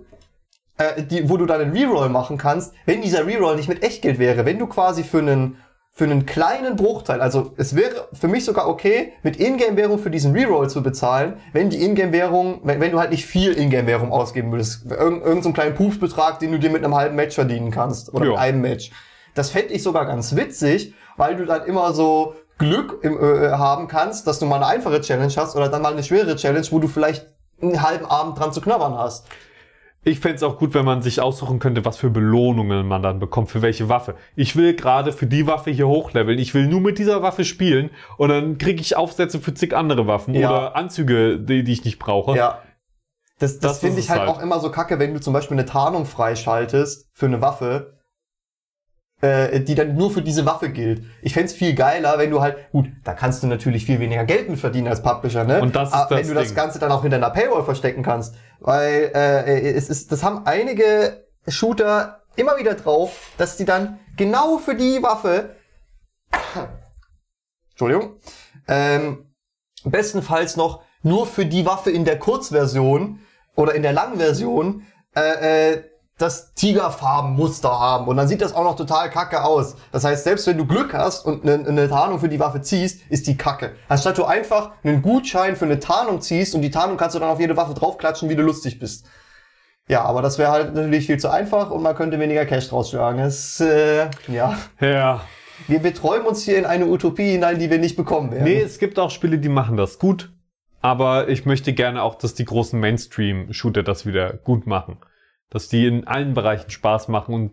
äh, die, wo du dann einen Reroll machen kannst, wenn dieser Reroll nicht mit Echtgeld wäre, wenn du quasi für einen für einen kleinen Bruchteil, also es wäre für mich sogar okay, mit Ingame-Währung für diesen Reroll zu bezahlen, wenn die Ingame-Währung, wenn, wenn du halt nicht viel Ingame-Währung ausgeben würdest, irgend, irgend so einen kleinen Pupsbetrag, den du dir mit einem halben Match verdienen kannst oder Ja. mit einem Match. Das fände ich sogar ganz witzig, weil du dann immer so Glück im, äh, haben kannst, dass du mal eine einfache Challenge hast oder dann mal eine schwere Challenge, wo du vielleicht einen halben Abend dran zu knabbern hast. Ich fänd's auch gut, wenn man sich aussuchen könnte, was für Belohnungen man dann bekommt, für welche Waffe. Ich will gerade für die Waffe hier hochleveln. Ich will nur mit dieser Waffe spielen und dann kriege ich Aufsätze für zig andere Waffen Ja. oder Anzüge, die, die ich nicht brauche. Ja. Das, das, Das finde ich es halt, halt. auch immer so kacke, wenn du zum Beispiel eine Tarnung freischaltest für eine Waffe, äh, die dann nur für diese Waffe gilt. Ich fänd's viel geiler, wenn du halt, gut, da kannst du natürlich viel weniger Geld mit verdienen als Publisher, ne? Und das ist Aber das wenn du das Ding. Ganze dann auch hinter einer Paywall verstecken kannst. Weil äh, es ist, das haben einige Shooter immer wieder drauf, dass die dann genau für die Waffe Entschuldigung. Ähm, bestenfalls noch nur für die Waffe in der Kurzversion oder in der Langversion äh, äh, das Tigerfarbenmuster haben. Und dann sieht das auch noch total kacke aus. Das heißt, selbst wenn du Glück hast und eine, eine Tarnung für die Waffe ziehst, ist die kacke. Anstatt du einfach einen Gutschein für eine Tarnung ziehst und die Tarnung kannst du dann auf jede Waffe draufklatschen, wie du lustig bist. Ja, aber das wäre halt natürlich viel zu einfach und man könnte weniger Cash draus schlagen. Es, äh, ja. Ja. Wir, wir träumen uns hier in eine Utopie hinein, die wir nicht bekommen werden. Nee, es gibt auch Spiele, die machen das gut. Aber ich möchte gerne auch, dass die großen Mainstream-Shooter das wieder gut machen. Dass die in allen Bereichen Spaß machen und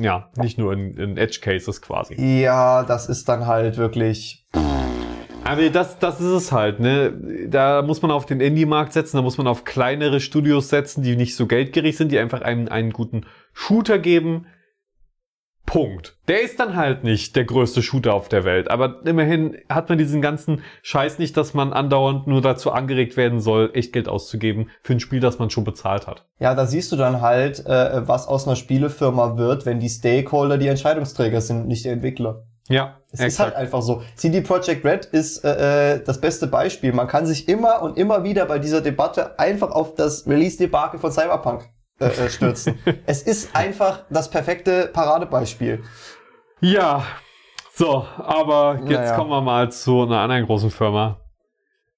ja, nicht nur in, in Edge Cases quasi. Ja, das ist dann halt wirklich. Aber das, das ist es halt, ne? Da muss man auf den Indie-Markt setzen, da muss man auf kleinere Studios setzen, die nicht so geldgierig sind, die einfach einem einen guten Shooter geben. Punkt. Der ist dann halt nicht der größte Shooter auf der Welt, aber immerhin hat man diesen ganzen Scheiß nicht, dass man andauernd nur dazu angeregt werden soll, echt Geld auszugeben für ein Spiel, das man schon bezahlt hat. Ja, da siehst du dann halt, äh, was aus einer Spielefirma wird, wenn die Stakeholder die Entscheidungsträger sind, nicht die Entwickler. Ja, Es ist halt einfach so. CD Projekt Red ist äh, äh, das beste Beispiel. Man kann sich immer und immer wieder bei dieser Debatte einfach auf das Release-Debakel von Cyberpunk äh, äh, stürzen. es ist einfach das perfekte Paradebeispiel. Ja, so, aber jetzt Naja. kommen wir mal zu einer anderen großen Firma,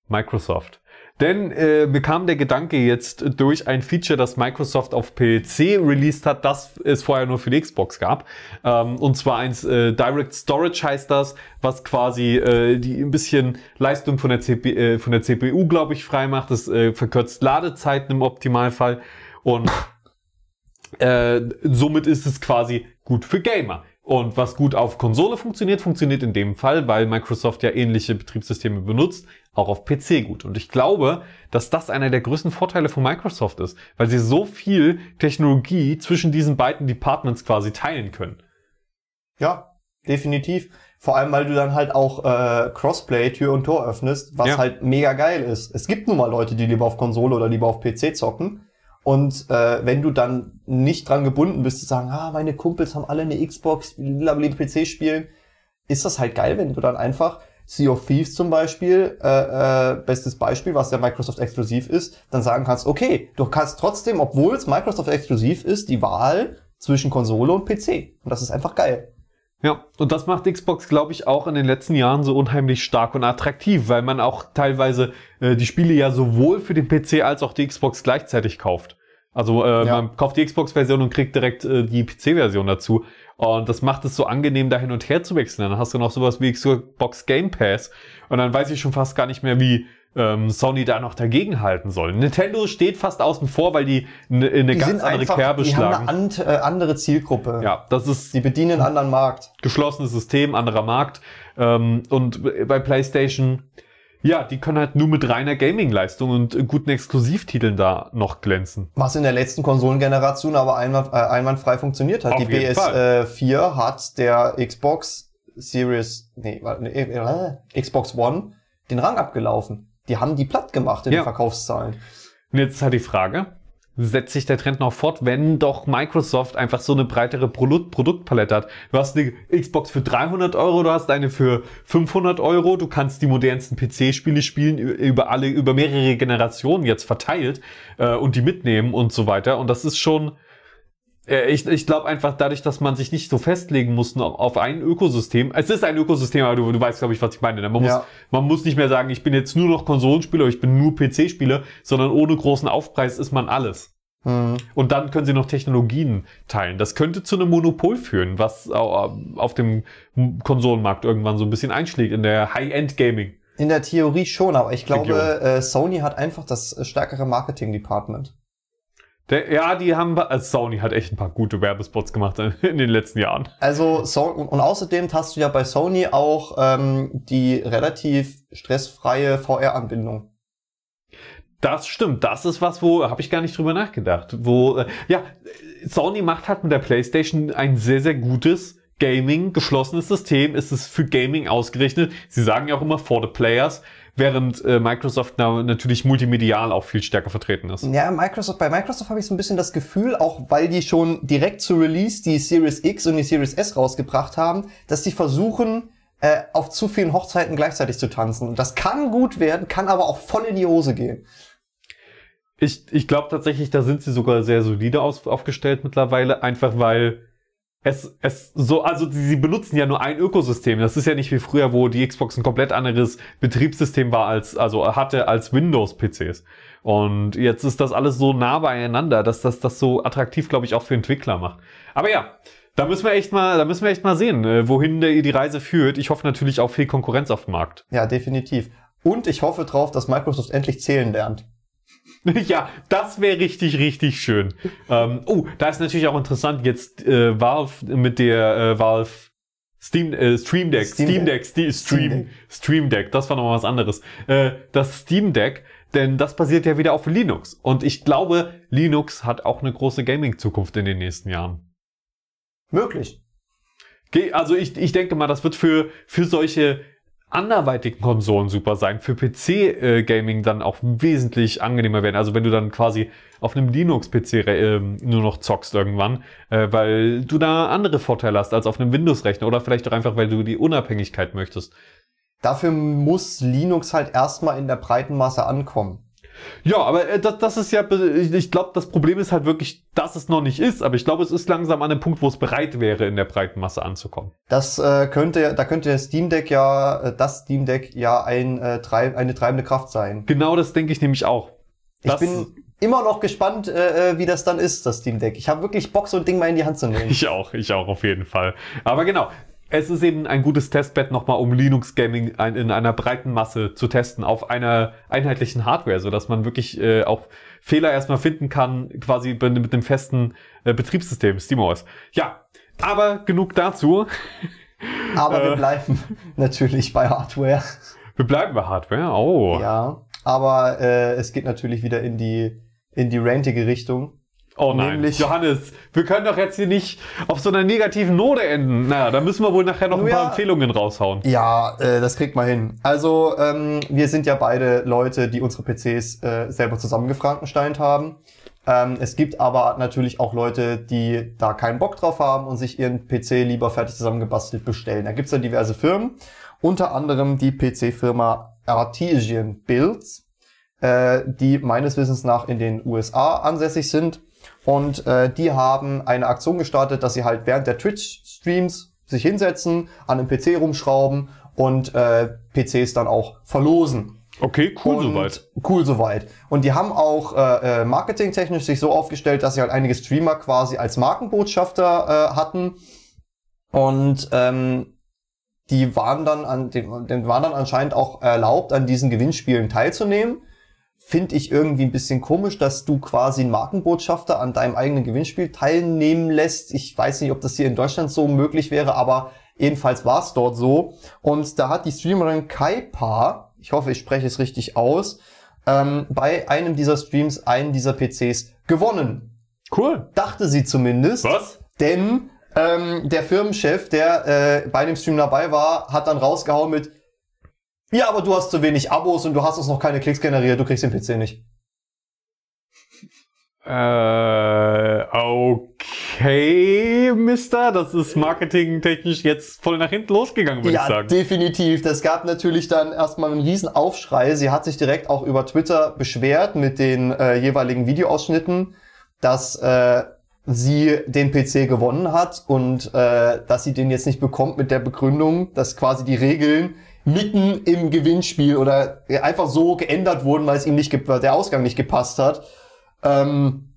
Microsoft. Denn äh, mir kam der Gedanke jetzt durch ein Feature, das Microsoft auf PC released hat, das es vorher nur für die Xbox gab. Ähm, und zwar eins äh, Direct Storage heißt das, was quasi äh, die ein bisschen Leistung von der, CP, äh, von der CPU, glaube ich, frei macht. Das äh, verkürzt Ladezeiten im Optimalfall. Und äh, somit ist es quasi gut für Gamer. Und was gut auf Konsole funktioniert, funktioniert in dem Fall, weil Microsoft ja ähnliche Betriebssysteme benutzt, auch auf PC gut. Und ich glaube, dass das einer der größten Vorteile von Microsoft ist, weil sie so viel Technologie zwischen diesen beiden Departments quasi teilen können. Ja, definitiv. Vor allem, weil du dann halt auch äh, Crossplay Tür und Tor öffnest, was Ja. halt mega geil ist. Es gibt nun mal Leute, die lieber auf Konsole oder lieber auf PC zocken. Und äh, wenn du dann nicht dran gebunden bist zu sagen, ah, meine Kumpels haben alle eine Xbox, lieber lieber PC spielen, ist das halt geil, wenn du dann einfach Sea of Thieves zum Beispiel, äh, äh, bestes Beispiel, was ja Microsoft exklusiv ist, dann sagen kannst, okay, du kannst trotzdem, obwohl es Microsoft exklusiv ist, die Wahl zwischen Konsole und PC. Und das ist einfach geil. Ja, und das macht Xbox, glaube ich, auch in den letzten Jahren so unheimlich stark und attraktiv, weil man auch teilweise äh, die Spiele ja sowohl für den PC als auch die Xbox gleichzeitig kauft. Also äh, Ja. man kauft die Xbox-Version und kriegt direkt äh, die PC-Version dazu. Und das macht es so angenehm, da hin und her zu wechseln. Dann hast du noch sowas wie Xbox Game Pass. Und dann weiß ich schon fast gar nicht mehr, wie ähm, Sony da noch dagegen halten soll. Nintendo steht fast außen vor, weil die eine ne Die ganz sind andere einfach, Kerbe die schlagen. haben eine ant, äh, andere Zielgruppe. ja, das ist Die bedienen einen anderen Markt. geschlossenes System, anderer Markt. Ähm, und bei PlayStation, ja, die können halt nur mit reiner Gaming-Leistung und guten Exklusivtiteln da noch glänzen. Was in der letzten Konsolengeneration aber einwand, äh, einwandfrei funktioniert hat. Auf die jeden PS4 hat der Xbox Series, nee, nee, äh, Xbox One den Rang abgelaufen. Die haben die platt gemacht in Ja. den Verkaufszahlen. Und jetzt ist halt die Frage, setzt sich der Trend noch fort, wenn doch Microsoft einfach so eine breitere Produkt Produktpalette hat. Du hast eine Xbox für 300 Euro, du hast eine für 500 Euro, du kannst die modernsten PC-Spiele spielen, über alle, über mehrere Generationen jetzt verteilt äh, und die mitnehmen und so weiter. Und das ist schon, ich, ich glaube einfach dadurch, dass man sich nicht so festlegen muss auf, ein Ökosystem. Es ist ein Ökosystem, aber du, du weißt, glaube ich, was ich meine. ne? Man muss, Ja. man muss nicht mehr sagen, ich bin jetzt nur noch Konsolenspieler, ich bin nur PC-Spieler, sondern ohne großen Aufpreis ist man alles. Hm. Und dann können sie noch Technologien teilen. Das könnte zu einem Monopol führen, was au- auf dem Konsolenmarkt irgendwann so ein bisschen einschlägt in der High-End-Gaming. In der Theorie schon, aber ich glaube, Region. äh, Sony hat einfach das äh, stärkere Marketing-Department. Der, ja, die haben, also Sony hat echt ein paar gute Werbespots gemacht in den letzten Jahren. Also so, und, und außerdem hast du ja bei Sony auch ähm, die relativ stressfreie VR-Anbindung. Das stimmt. Das ist was, wo habe ich gar nicht drüber nachgedacht. Wo äh, ja, Sony macht halt mit der PlayStation ein sehr sehr gutes Gaming geschlossenes System. Es ist für Gaming ausgerichtet. Sie sagen ja auch immer for the players während äh, Microsoft na, natürlich multimedial auch viel stärker vertreten ist. Ja, Microsoft, bei Microsoft habe ich so ein bisschen das Gefühl, auch weil die schon direkt zu Release die Series X und die Series S rausgebracht haben, dass die versuchen, äh, auf zu vielen Hochzeiten gleichzeitig zu tanzen. Das kann gut werden, kann aber auch voll in die Hose gehen. Ich, ich glaube tatsächlich, da sind sie sogar sehr solide aus, aufgestellt mittlerweile, einfach weil es, es so, also sie benutzen ja nur ein Ökosystem. Das ist ja nicht wie früher, wo die Xbox ein komplett anderes Betriebssystem war als, also hatte als Windows-PCs. Und jetzt ist das alles so nah beieinander, dass das das so attraktiv, glaube ich, auch für Entwickler macht. Aber ja, da müssen wir echt mal, da müssen wir echt mal sehen, äh, wohin die Reise führt. Ich hoffe natürlich auch viel Konkurrenz auf dem Markt. Ja, definitiv. Und ich hoffe drauf, dass Microsoft endlich zählen lernt. ja, das wäre richtig, richtig schön. ähm, oh, da ist natürlich auch interessant jetzt äh, Valve mit der äh, Valve Steam, äh, Stream Deck, Steam, Steam Deck, Steam, Stream, Stream Deck, das war nochmal was anderes. Äh, das Steam Deck, denn das basiert ja wieder auf Linux. Und ich glaube, Linux hat auch eine große Gaming-Zukunft in den nächsten Jahren. Möglich. Also ich, ich denke mal, das wird für, für solche anderweitigen Konsolen super sein, für PC-Gaming äh, dann auch wesentlich angenehmer werden. Also wenn du dann quasi auf einem Linux-PC äh, nur noch zockst irgendwann, äh, weil du da andere Vorteile hast als auf einem Windows-Rechner oder vielleicht auch einfach, weil du die Unabhängigkeit möchtest. Dafür muss Linux halt erstmal in der breiten Masse ankommen. Ja, aber äh, das, das ist ja, ich, glaube, das Problem ist halt wirklich, dass es noch nicht ist. Aber ich glaube, es ist langsam an dem Punkt, wo es bereit wäre, in der breiten Masse anzukommen. Das äh, könnte, da könnte der Steam Deck ja, äh, das Steam Deck ja ein, äh, treib, eine treibende Kraft sein. Genau, das denke ich nämlich auch. Das ich bin immer noch gespannt, äh, äh, wie das dann ist, das Steam Deck. Ich habe wirklich Bock, so ein Ding mal in die Hand zu nehmen. Ich auch, ich auch auf jeden Fall. Aber genau, es ist eben ein gutes Testbett nochmal, um Linux Gaming in einer breiten Masse zu testen, auf einer einheitlichen Hardware, so dass man wirklich äh, auch Fehler erstmal finden kann, quasi mit dem festen äh, Betriebssystem, SteamOS. Ja, aber genug dazu. Aber wir äh, bleiben natürlich bei Hardware. Wir bleiben bei Hardware, oh. Ja, aber äh, es geht natürlich wieder in die in die rantige Richtung. Oh nein, Nämlich, Johannes, wir können doch jetzt hier nicht auf so einer negativen Note enden. Naja, da müssen wir wohl nachher noch ein paar ja, Empfehlungen raushauen. Ja, äh, das kriegt man hin. Also, ähm, wir sind ja beide Leute, die unsere PCs äh, selber zusammengefrankensteint haben. Ähm, es gibt aber natürlich auch Leute, die da keinen Bock drauf haben und sich ihren PC lieber fertig zusammengebastelt bestellen. Da gibt's ja diverse Firmen, unter anderem die PC-Firma Artesian Builds, äh, die meines Wissens nach in den USA ansässig sind und äh, die haben eine Aktion gestartet, dass sie halt während der Twitch-Streams sich hinsetzen, an einem PC rumschrauben und äh, PCs dann auch verlosen. Okay, cool und soweit. Cool soweit. Und die haben auch äh, äh, marketingtechnisch sich so aufgestellt, dass sie halt einige Streamer quasi als Markenbotschafter äh, hatten. Und ähm, die waren dann an, den, den waren dann anscheinend auch erlaubt, an diesen Gewinnspielen teilzunehmen finde ich irgendwie ein bisschen komisch, dass du quasi einen Markenbotschafter an deinem eigenen Gewinnspiel teilnehmen lässt. Ich weiß nicht, ob das hier in Deutschland so möglich wäre, aber jedenfalls war es dort so. Und da hat die Streamerin Kaipa, ich hoffe, ich spreche es richtig aus, ähm, bei einem dieser Streams einen dieser PCs gewonnen. Cool. Dachte sie zumindest. Was? Denn ähm, der Firmenchef, der äh, bei dem Stream dabei war, hat dann rausgehauen mit, ja, aber du hast zu wenig Abos und du hast uns noch keine Klicks generiert, du kriegst den PC nicht. Äh, okay, Mister. Das ist marketingtechnisch jetzt voll nach hinten losgegangen, würde ja, ich sagen. Ja, definitiv. Das gab natürlich dann erstmal einen riesen Aufschrei. Sie hat sich direkt auch über Twitter beschwert mit den äh, jeweiligen Videoausschnitten, dass äh, sie den PC gewonnen hat und äh, dass sie den jetzt nicht bekommt mit der Begründung, dass quasi die Regeln mitten im Gewinnspiel oder einfach so geändert wurden, weil es ihm nicht der Ausgang nicht gepasst hat. Ähm,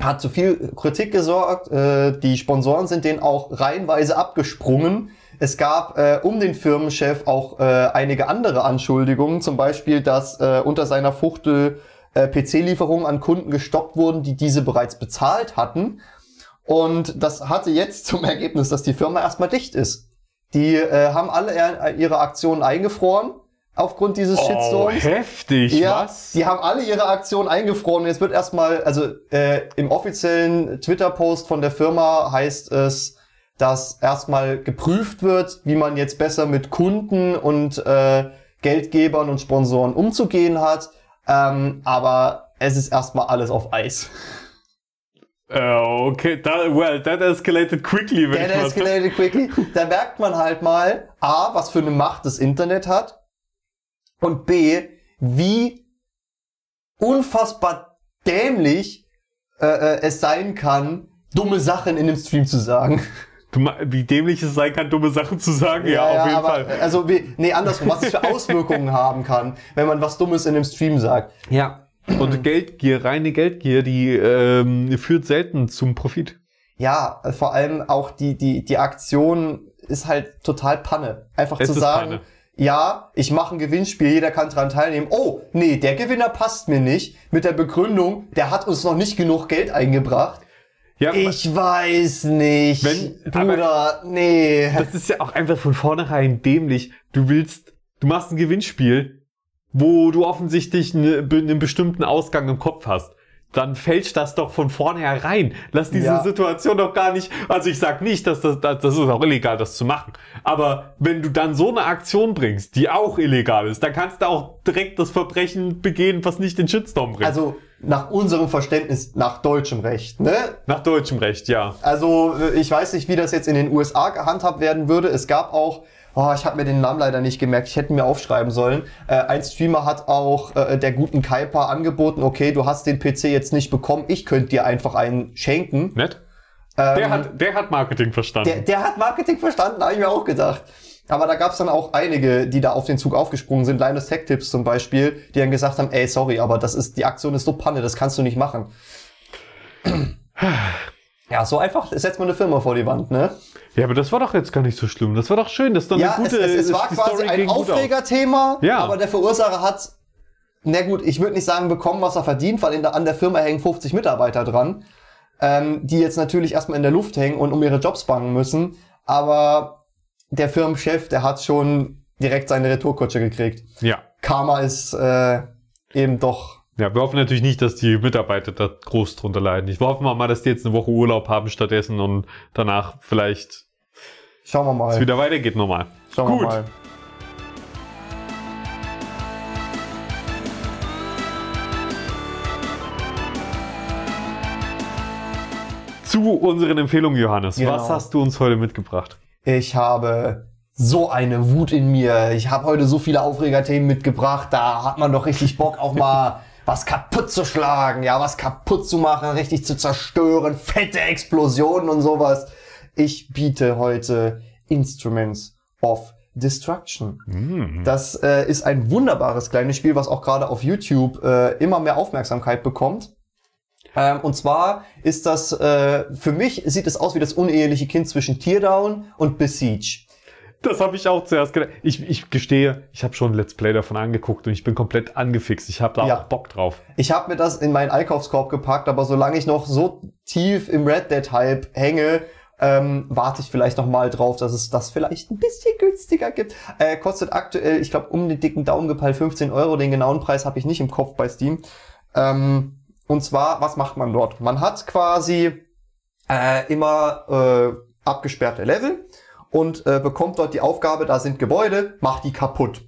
hat zu viel Kritik gesorgt. Äh, die Sponsoren sind denen auch reihenweise abgesprungen. Es gab äh, um den Firmenchef auch äh, einige andere Anschuldigungen, zum Beispiel, dass äh, unter seiner Fuchtel äh, PC-Lieferungen an Kunden gestoppt wurden, die diese bereits bezahlt hatten. Und das hatte jetzt zum Ergebnis, dass die Firma erstmal dicht ist. Die äh, haben alle ihre Aktionen eingefroren, aufgrund dieses Oh, Shitstorms. heftig, Ja, was? die haben alle ihre Aktionen eingefroren. Jetzt wird erstmal, also äh, im offiziellen Twitter-Post von der Firma heißt es, dass erstmal geprüft wird, wie man jetzt besser mit Kunden und äh, Geldgebern und Sponsoren umzugehen hat. Ähm, aber es ist erstmal alles auf Eis. Äh, okay, that, well, that escalated quickly, ich That mal sagen. escalated quickly. Da merkt man halt mal, A, was für eine Macht das Internet hat und B, wie unfassbar dämlich äh, äh, es sein kann, dumme Sachen in dem Stream zu sagen. Du, wie dämlich es sein kann, dumme Sachen zu sagen, ja, auf jeden aber, Fall. Also, wie, nee, andersrum, was es für Auswirkungen haben kann, wenn man was Dummes in dem Stream sagt. Ja. Und Geldgier, reine Geldgier, die ähm, führt selten zum Profit. Ja, vor allem auch die, die, die Aktion ist halt total Panne. Einfach Es zu sagen, Panne. ja, ich mache ein Gewinnspiel, jeder kann dran teilnehmen. Oh, nee, der Gewinner passt mir nicht. Mit der Begründung, der hat uns noch nicht genug Geld eingebracht. Ja, Ich weiß nicht. Wenn- Bruder, nee. das ist ja auch einfach von vornherein dämlich. Du willst, du machst ein Gewinnspiel, wo du offensichtlich be- einen bestimmten Ausgang im Kopf hast. Dann fälscht das doch von vornherein. Lass diese Ja. Situation doch gar nicht. Also ich sag nicht, dass das, das, das ist auch illegal, das zu machen. Aber wenn du dann so eine Aktion bringst, die auch illegal ist, dann kannst du auch direkt das Verbrechen begehen, was nicht den Shitstorm bringt. Also, nach unserem Verständnis, nach deutschem Recht, ne? Nach deutschem Recht, ja. Also äh, ich weiß nicht, wie das jetzt in den USA gehandhabt werden würde. Es gab auch, oh, ich habe mir den Namen leider nicht gemerkt, ich hätte mir aufschreiben sollen. Äh, ein Streamer hat auch äh, der guten Kaipa angeboten, okay, du hast den PC jetzt nicht bekommen, ich könnte dir einfach einen schenken. Nett? Ähm, Der hat, der hat Marketing verstanden. der, der hat Marketing verstanden, habe ich mir auch gedacht. Aber da gab es dann auch einige, die da auf den Zug aufgesprungen sind. Linus Tech Tips zum Beispiel, die dann gesagt haben, ey, sorry, aber das ist, die Aktion ist so Panne, das kannst du nicht machen. Ja, so einfach setzt man eine Firma vor die Wand, ne? Ja, aber das war doch jetzt gar nicht so schlimm. Das war doch schön. Das ist doch Ja, eine gute es, es, es war quasi Story ein. Aufregerthema, Ja. aber der Verursacher hat, na gut, ich würde nicht sagen bekommen, was er verdient, weil in der, an der Firma hängen 50 Mitarbeiter dran, ähm, die jetzt natürlich erstmal in der Luft hängen und um ihre Jobs bangen müssen, aber der Firmenchef, der hat schon direkt seine Retourkutsche gekriegt. Ja. Karma ist äh, eben doch Ja, wir hoffen natürlich nicht, dass die Mitarbeiter da groß drunter leiden. Ich hoffe mal, dass die jetzt eine Woche Urlaub haben stattdessen und danach vielleicht Schauen wir es mal. wieder weitergeht normal. Schauen Gut. wir mal. Zu unseren Empfehlungen, Johannes. Genau. Was hast du uns heute mitgebracht? Ich habe so eine Wut in mir. Ich habe heute so viele Aufregerthemen mitgebracht. Da hat man doch richtig Bock, auch mal was kaputt zu schlagen, ja, was kaputt zu machen, richtig zu zerstören, fette Explosionen und sowas. Ich biete heute Instruments of Destruction. Hm. Das äh, ist ein wunderbares kleines Spiel, was auch gerade auf YouTube äh, immer mehr Aufmerksamkeit bekommt. Ähm, und zwar ist das, äh, für mich sieht es aus wie das uneheliche Kind zwischen Teardown und Besiege. Das habe ich auch zuerst gedacht. Ich, ich gestehe, ich habe schon Let's Play davon angeguckt und ich bin komplett angefixt. Ich habe da Ja. auch Bock drauf. Ich habe mir das in meinen Einkaufskorb gepackt, aber solange ich noch so tief im Red Dead Hype hänge, ähm, warte ich vielleicht noch mal drauf, dass es das vielleicht ein bisschen günstiger gibt. Äh, kostet aktuell, ich glaube, um den dicken Daumen gepeilt 15 Euro. Den genauen Preis habe ich nicht im Kopf bei Steam. Ähm, und zwar, was macht man dort? Man hat quasi äh, immer äh, abgesperrte Level und äh, bekommt dort die Aufgabe, da sind Gebäude, mach die kaputt.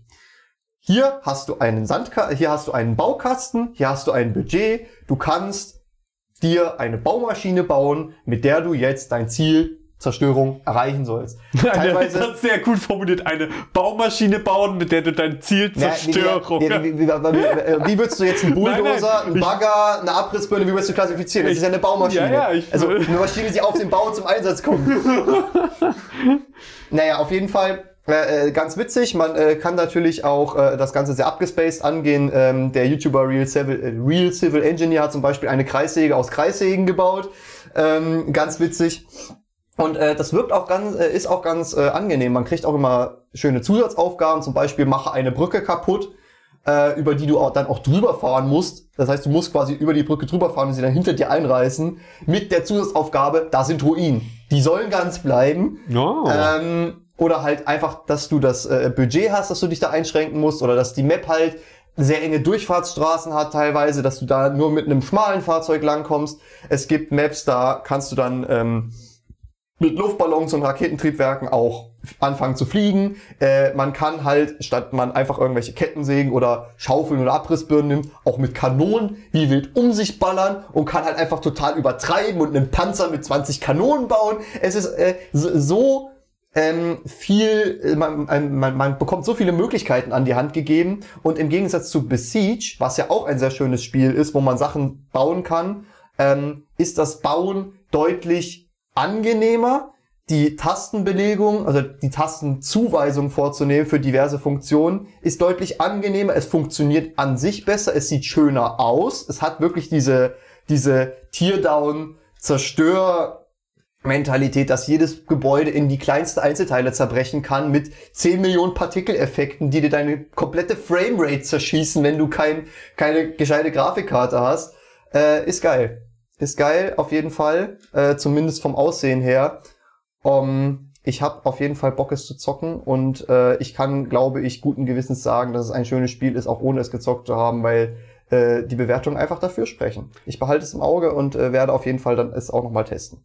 Hier hast du einen Sandka hier hast du einen Baukasten, hier hast du ein Budget, du kannst dir eine Baumaschine bauen, mit der du jetzt dein Ziel Zerstörung erreichen sollst. das Teilweise ist sehr gut formuliert. Eine Baumaschine bauen, mit der du dein Ziel Na, wie, Zerstörung. wie, wie, würdest du jetzt einen Bulldozer, einen Bagger, eine Abrissbirne, wie würdest du klassifizieren? Das ist ja eine Baumaschine. Ja, ja, also eine Maschine, die auf den Bau zum Einsatz kommt. naja, auf jeden Fall äh, äh, ganz witzig. Man äh, kann natürlich auch äh, das Ganze sehr abgespaced angehen. Ähm, der YouTuber Real Civil, äh, Real Civil Engineer hat zum Beispiel eine Kreissäge aus Kreissägen gebaut. Ähm, ganz witzig. Und äh, das wirkt auch ganz, äh, ist auch ganz äh, angenehm. Man kriegt auch immer schöne Zusatzaufgaben, zum Beispiel mache eine Brücke kaputt, äh, über die du auch, dann auch drüber fahren musst. Das heißt, du musst quasi über die Brücke drüber fahren und sie dann hinter dir einreißen. Mit der Zusatzaufgabe, da sind Ruinen. Die sollen ganz bleiben. Oh. Ähm, oder halt einfach, dass du das äh, Budget hast, dass du dich da einschränken musst oder dass die Map halt sehr enge Durchfahrtsstraßen hat teilweise, dass du da nur mit einem schmalen Fahrzeug langkommst. Es gibt Maps, da kannst du dann ähm, mit Luftballons und Raketentriebwerken auch anfangen zu fliegen. Äh, man kann halt, statt man einfach irgendwelche Kettensägen oder Schaufeln oder Abrissbirnen nimmt, auch mit Kanonen wie wild um sich ballern und kann halt einfach total übertreiben und einen Panzer mit 20 Kanonen bauen. Es ist äh, so ähm, viel, äh, man, man, man bekommt so viele Möglichkeiten an die Hand gegeben und im Gegensatz zu Besiege, was ja auch ein sehr schönes Spiel ist, wo man Sachen bauen kann, ähm, ist das Bauen deutlich angenehmer, die Tastenbelegung, also die Tastenzuweisung vorzunehmen für diverse Funktionen, ist deutlich angenehmer. Es funktioniert an sich besser, es sieht schöner aus. Es hat wirklich diese, diese Teardown, Zerstör, Mentalität, dass jedes Gebäude in die kleinste Einzelteile zerbrechen kann mit 10 Millionen Partikeleffekten, die dir deine komplette Framerate zerschießen, wenn du kein, keine gescheite Grafikkarte hast. Äh, ist geil. Ist geil, auf jeden Fall. Äh, zumindest vom Aussehen her. Um, ich habe auf jeden Fall Bock, es zu zocken und äh, ich kann, glaube ich, guten Gewissens sagen, dass es ein schönes Spiel ist, auch ohne es gezockt zu haben, weil äh, die Bewertungen einfach dafür sprechen. Ich behalte es im Auge und äh, werde auf jeden Fall dann es auch nochmal testen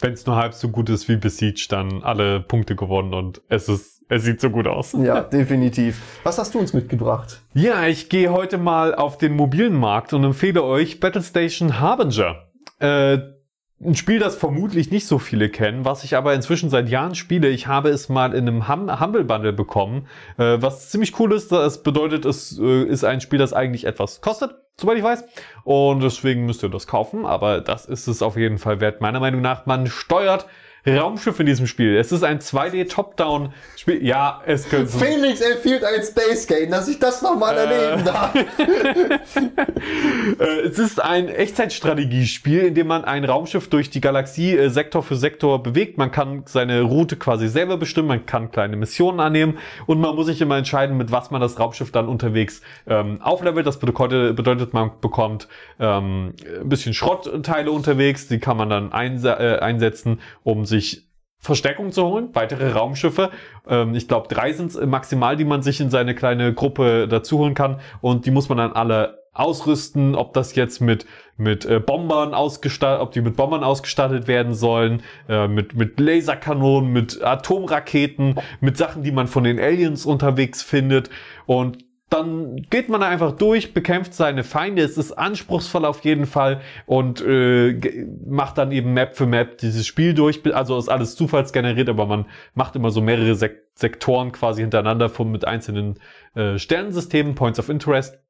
wenn es nur halb so gut ist wie Besiege, dann alle Punkte gewonnen und es ist, es sieht so gut aus. Ja, definitiv. Was hast du uns mitgebracht? Ja, ich gehe heute mal auf den mobilen Markt und empfehle euch Battlestation Harbinger. Äh, ein Spiel, das vermutlich nicht so viele kennen, was ich aber inzwischen seit Jahren spiele. Ich habe es mal in einem hum Humble Bundle bekommen, äh, was ziemlich cool ist. Das bedeutet, es äh, ist ein Spiel, das eigentlich etwas kostet, soweit ich weiß. Und deswegen müsst ihr das kaufen. Aber das ist es auf jeden Fall wert, meiner Meinung nach. Man steuert Raumschiff in diesem Spiel. Es ist ein 2D Top-Down-Spiel. Ja, es könnte. Felix empfiehlt ein Space Game, dass ich das nochmal äh. erleben darf. Äh, es ist ein Echtzeitstrategiespiel, in dem man ein Raumschiff durch die Galaxie äh, Sektor für Sektor bewegt. Man kann seine Route quasi selber bestimmen, man kann kleine Missionen annehmen und man muss sich immer entscheiden, mit was man das Raumschiff dann unterwegs ähm, auflevelt. Das bedeutet, bedeutet man bekommt ähm, ein bisschen Schrottteile unterwegs, die kann man dann einse äh, einsetzen, um sich sich Verstärkung zu holen, weitere Raumschiffe. Ähm, ich glaube, drei sind maximal, die man sich in seine kleine Gruppe dazu holen kann. Und die muss man dann alle ausrüsten, ob das jetzt mit mit äh, Bombern ausgestattet, ob die mit Bombern ausgestattet werden sollen, äh, mit mit Laserkanonen, mit Atomraketen, mit Sachen, die man von den Aliens unterwegs findet und dann geht man einfach durch, bekämpft seine Feinde. Es ist anspruchsvoll auf jeden Fall und äh, macht dann eben Map für Map dieses Spiel durch. Also ist alles zufallsgeneriert, aber man macht immer so mehrere Sek Sektoren quasi hintereinander von mit einzelnen äh, Sternensystemen, Points of Interest.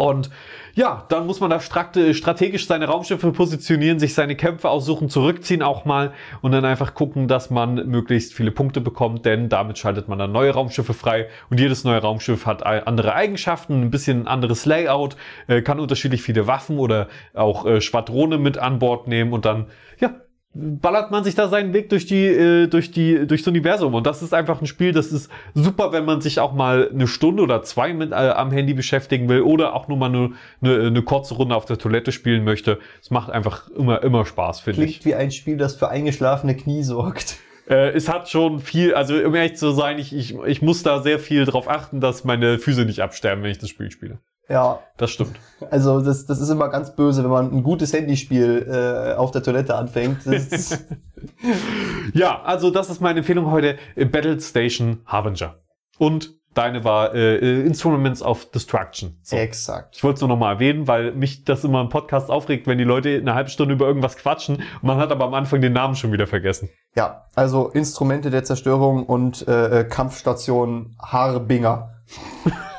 Und ja, dann muss man da strategisch seine Raumschiffe positionieren, sich seine Kämpfe aussuchen, zurückziehen auch mal und dann einfach gucken, dass man möglichst viele Punkte bekommt, denn damit schaltet man dann neue Raumschiffe frei und jedes neue Raumschiff hat andere Eigenschaften, ein bisschen anderes Layout, äh, kann unterschiedlich viele Waffen oder auch äh, Schwadrone mit an Bord nehmen und dann, ja, ballert man sich da seinen Weg durch die äh, durch die durchs Universum und das ist einfach ein Spiel, das ist super, wenn man sich auch mal eine Stunde oder zwei mit äh, am Handy beschäftigen will oder auch nur mal eine, eine, eine kurze Runde auf der Toilette spielen möchte. Es macht einfach immer immer Spaß, finde ich. Klingt wie ein Spiel, das für eingeschlafene Knie sorgt. Äh, es hat schon viel, also um ehrlich zu sein, ich, ich, ich muss da sehr viel drauf achten, dass meine Füße nicht absterben, wenn ich das Spiel spiele. Ja. Das stimmt. Also das, das ist immer ganz böse, wenn man ein gutes Handyspiel äh, auf der Toilette anfängt. ja, also das ist meine Empfehlung heute. Battle Station Harbinger. Und deine war äh, äh, Instruments of Destruction. So. Exakt. Ich wollte es nur nochmal erwähnen, weil mich das immer im Podcast aufregt, wenn die Leute eine halbe Stunde über irgendwas quatschen und man hat aber am Anfang den Namen schon wieder vergessen. Ja, also Instrumente der Zerstörung und äh, äh Kampfstation Harbinger.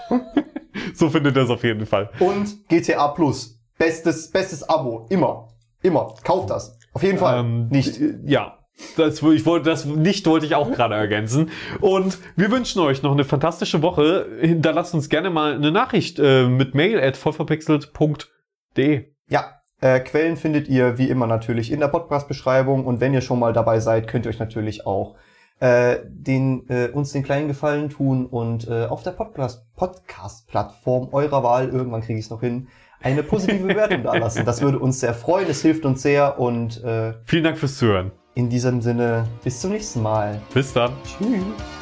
so findet er es auf jeden Fall. Und GTA Plus. Bestes, bestes Abo. Immer. Immer. Kauft das. Auf jeden Fall. Ähm, nicht. Ja. Das, ich wollte, das nicht wollte ich auch gerade ergänzen. Und wir wünschen euch noch eine fantastische Woche. Hinterlasst uns gerne mal eine Nachricht äh, mit mail at vollverpixelt.de. Ja, äh, Quellen findet ihr wie immer natürlich in der Podcast-Beschreibung. Und wenn ihr schon mal dabei seid, könnt ihr euch natürlich auch äh, den, äh, uns den kleinen Gefallen tun und äh, auf der Podcast-Plattform eurer Wahl, irgendwann kriege ich es noch hin, eine positive Bewertung da lassen. Das würde uns sehr freuen, es hilft uns sehr und äh, vielen Dank fürs Zuhören. In diesem Sinne, bis zum nächsten Mal. Bis dann. Tschüss.